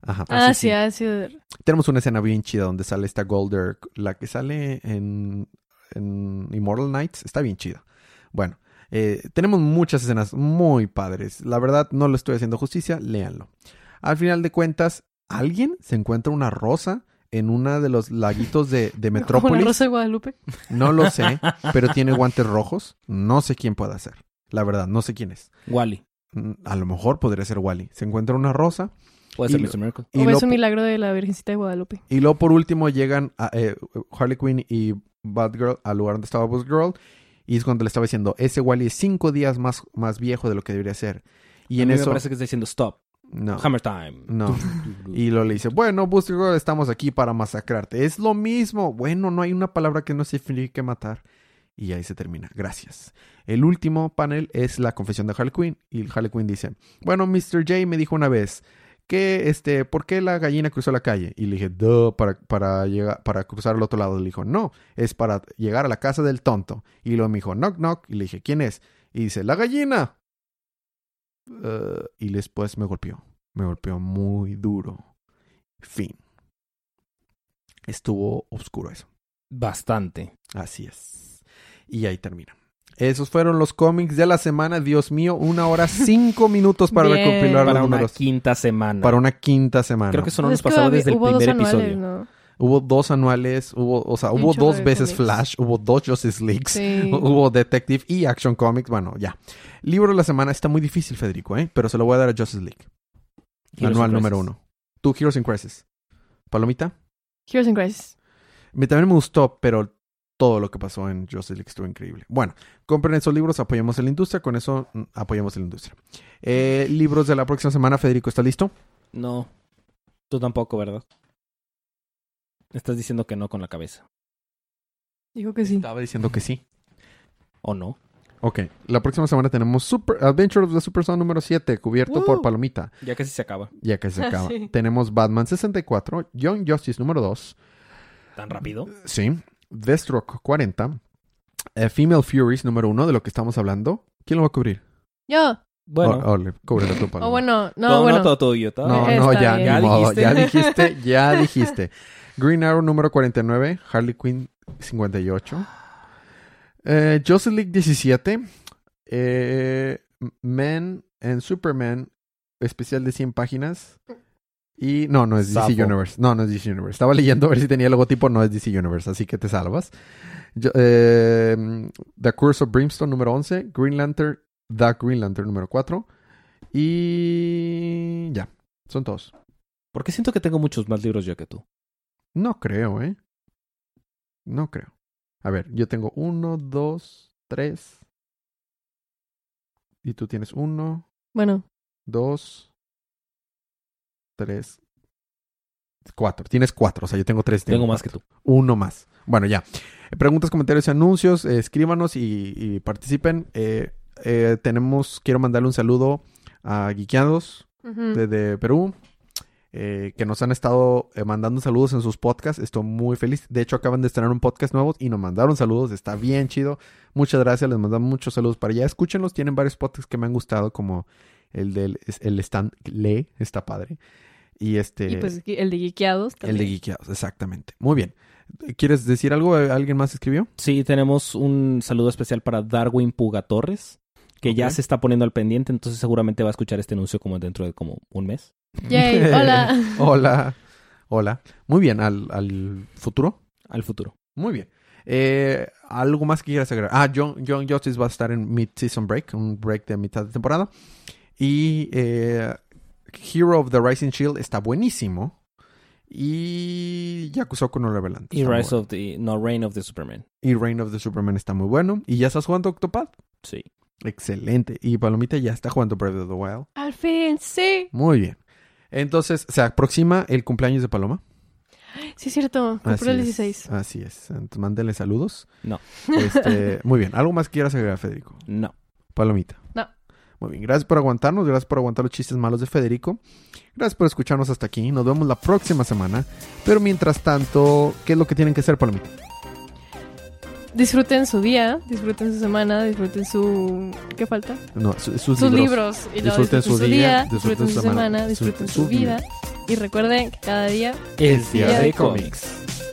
[SPEAKER 1] Ajá.
[SPEAKER 3] Ah, sí,
[SPEAKER 2] sí.
[SPEAKER 3] ha sido.
[SPEAKER 1] Tenemos una escena bien chida donde sale esta Golder, la que sale en, en Immortal Knights. Está bien chida. Bueno, eh, tenemos muchas escenas muy padres. La verdad, no lo estoy haciendo justicia, léanlo. Al final de cuentas, alguien se encuentra una rosa en una de los laguitos de, de Metrópolis.
[SPEAKER 3] Rosa de Guadalupe.
[SPEAKER 1] No lo sé, pero tiene guantes rojos. No sé quién puede ser. La verdad, no sé quién es.
[SPEAKER 2] Wally.
[SPEAKER 1] Mm, A lo mejor podría ser Wally. Se encuentra una rosa.
[SPEAKER 2] Puede
[SPEAKER 1] Y
[SPEAKER 2] ser
[SPEAKER 1] lo-
[SPEAKER 2] Mr. Miracle.
[SPEAKER 1] Y
[SPEAKER 3] o es un milagro de la Virgencita de Guadalupe.
[SPEAKER 1] Y luego por último llegan a, eh, Harley Quinn y Batgirl al lugar donde estaba Batgirl. Y es cuando le estaba diciendo, ese Wally es cinco días más, más viejo de lo que debería ser. Y
[SPEAKER 2] a
[SPEAKER 1] en
[SPEAKER 2] mí
[SPEAKER 1] eso...
[SPEAKER 2] me parece que está diciendo stop.
[SPEAKER 1] No.
[SPEAKER 2] Hammer time.
[SPEAKER 1] No. Y lo le dice, bueno, Girl, estamos aquí para masacrarte. Es lo mismo. Bueno, no hay una palabra que no signifique matar. Y ahí se termina. Gracias. El último panel es la confesión de Harley Quinn. Y Harley Quinn dice, bueno, Mr. J me dijo una vez que, este, ¿por qué la gallina cruzó la calle? Y le dije, duh, para, para, llegar, para cruzar al otro lado. Le dijo, no, es para llegar a la casa del tonto. Y luego me dijo, knock, knock. Y le dije, ¿quién es? Y dice, la gallina. Uh, y después me golpeó. Me golpeó muy duro. Fin. Estuvo oscuro eso.
[SPEAKER 2] Bastante.
[SPEAKER 1] Así es. Y ahí termina. Esos fueron los cómics de la semana. Dios mío, una hora cinco minutos para
[SPEAKER 3] Bien.
[SPEAKER 1] recopilar
[SPEAKER 2] Para
[SPEAKER 1] los
[SPEAKER 2] una
[SPEAKER 1] números.
[SPEAKER 2] quinta semana.
[SPEAKER 1] Para una quinta semana.
[SPEAKER 2] Creo que eso no nos pasaba desde el primer
[SPEAKER 3] anuales,
[SPEAKER 2] episodio.
[SPEAKER 3] ¿no?
[SPEAKER 1] Hubo dos anuales, hubo, o sea, hubo dos veces. Flash, hubo dos Justice Leagues,
[SPEAKER 3] Sí.
[SPEAKER 1] hubo Detective y Action Comics. Bueno, ya. Libro de la semana está muy difícil, Federico, ¿eh? Pero se lo voy a dar a Justice League.
[SPEAKER 2] Heroes
[SPEAKER 1] Anual número uno. Tú, Heroes in Crisis. Palomita.
[SPEAKER 3] Heroes in Crisis.
[SPEAKER 1] Me, también me gustó, pero todo lo que pasó en Justice League estuvo increíble. Bueno, compren esos libros, apoyemos a la industria. Con eso mm, apoyamos a la industria. Eh, libros de la próxima semana, Federico, ¿está listo?
[SPEAKER 2] No. Tú tampoco, ¿verdad? Estás diciendo que no con la cabeza.
[SPEAKER 3] Dijo que sí.
[SPEAKER 1] Estaba diciendo que sí.
[SPEAKER 2] ¿O no?
[SPEAKER 1] Ok, la próxima semana tenemos Super Adventure of the Super Son número 7, cubierto
[SPEAKER 3] Woo.
[SPEAKER 1] por Palomita.
[SPEAKER 2] Ya casi se acaba.
[SPEAKER 1] Ya que se acaba.
[SPEAKER 3] Sí.
[SPEAKER 1] Tenemos Batman 64, Young Justice número 2,
[SPEAKER 2] ¿Tan rápido?
[SPEAKER 1] sí, Deathstroke 40, eh, Female Furies número 1, de lo que estamos hablando. ¿Quién lo va a cubrir?
[SPEAKER 3] Yo.
[SPEAKER 2] Bueno.
[SPEAKER 1] O- ole, cúbrelo tú, Paloma.
[SPEAKER 3] O bueno, no,
[SPEAKER 2] todo,
[SPEAKER 3] bueno.
[SPEAKER 2] no, todo tuyo. todo.
[SPEAKER 1] No,
[SPEAKER 3] Eh,
[SPEAKER 1] no, ya,
[SPEAKER 2] Ya
[SPEAKER 1] modo,
[SPEAKER 2] dijiste.
[SPEAKER 1] ya dijiste, ya dijiste. Green Arrow número 49, Harley Quinn 58, eh, Justice League 17, eh, Men and Superman, especial de 100 páginas. Y no, no es DC. Universe. No, no es DC Universe. Estaba leyendo a ver si tenía el logotipo, no es DC Universe, así que te salvas. Yo- eh, The Curse of Brimstone número 11, Green Lantern, The Green Lantern número 4. Y ya, son todos.
[SPEAKER 2] Porque siento que tengo muchos más libros yo que tú.
[SPEAKER 1] No creo, ¿eh? No creo. A ver, yo tengo uno, dos, tres. Y tú tienes uno,
[SPEAKER 3] Bueno,
[SPEAKER 1] dos, tres, cuatro. Tienes cuatro, o sea, yo tengo tres.
[SPEAKER 2] Tengo
[SPEAKER 1] tengo
[SPEAKER 2] más que tú.
[SPEAKER 1] Uno más. Bueno, ya. Preguntas, comentarios y anuncios, eh, escríbanos y, y participen. Eh, eh, tenemos, quiero mandarle un saludo a Guiqueados, desde Perú, eh, que nos han estado eh, mandando saludos en sus podcasts. Estoy muy feliz. De hecho, acaban de estrenar un podcast nuevo y nos mandaron saludos. Está bien chido. Muchas gracias. Les mandamos muchos saludos para allá. Escúchenlos. Tienen varios podcasts que me han gustado, como el del el Stan Le. Está padre. Y este.
[SPEAKER 3] y pues el de Geekeados
[SPEAKER 1] el de
[SPEAKER 3] también.
[SPEAKER 1] Geekeados, exactamente. Muy bien. ¿Quieres decir algo? ¿Alguien más escribió?
[SPEAKER 2] Sí, tenemos un saludo especial para Darwin Puga Torres, que ya se está poniendo al pendiente, entonces seguramente va a escuchar este anuncio como dentro de como un mes.
[SPEAKER 3] Yay, hola.
[SPEAKER 1] Hola. Hola. Muy bien. ¿Al, al futuro?
[SPEAKER 2] Al futuro.
[SPEAKER 1] Muy bien. Eh, ¿Algo más que quieras agregar? Ah, John, John Justice va a estar en Mid-Season Break, un break de mitad de temporada. Y eh, Hero of the Rising Shield está buenísimo. Y Yakusoku no Revelant.
[SPEAKER 2] Y Rise of the... No, Reign of the Superman.
[SPEAKER 1] Y Reign of the Superman está muy bueno. ¿Y ya estás jugando Octopad?
[SPEAKER 2] Sí.
[SPEAKER 1] Excelente. Y Palomita ya está jugando Breath of the Wild.
[SPEAKER 3] Al fin, sí.
[SPEAKER 1] Muy bien. Entonces, se aproxima el cumpleaños de Paloma.
[SPEAKER 3] Sí, es cierto. Compré el
[SPEAKER 1] es,
[SPEAKER 3] 16.
[SPEAKER 1] Así es. Entonces, mándenle saludos.
[SPEAKER 2] No.
[SPEAKER 1] Este, muy bien. ¿Algo más que quieras agregar, Federico?
[SPEAKER 2] No.
[SPEAKER 1] Palomita.
[SPEAKER 3] No.
[SPEAKER 1] Muy bien, gracias por aguantarnos, gracias por aguantar los chistes malos de Federico. Gracias por escucharnos hasta aquí. Nos vemos la próxima semana. Pero mientras tanto, ¿qué es lo que tienen que hacer, Palomita?
[SPEAKER 3] Disfruten su día, disfruten su semana, disfruten su... ¿Qué falta?
[SPEAKER 1] No, su- sus,
[SPEAKER 3] Sus
[SPEAKER 1] libros.
[SPEAKER 3] libros. Y
[SPEAKER 1] Disfruten su día,
[SPEAKER 3] disfruten su semana, disfruten su,
[SPEAKER 1] su
[SPEAKER 3] vida. Y recuerden que cada día
[SPEAKER 2] Es
[SPEAKER 1] día
[SPEAKER 2] día
[SPEAKER 1] de
[SPEAKER 2] de
[SPEAKER 1] cómics.
[SPEAKER 2] cómics.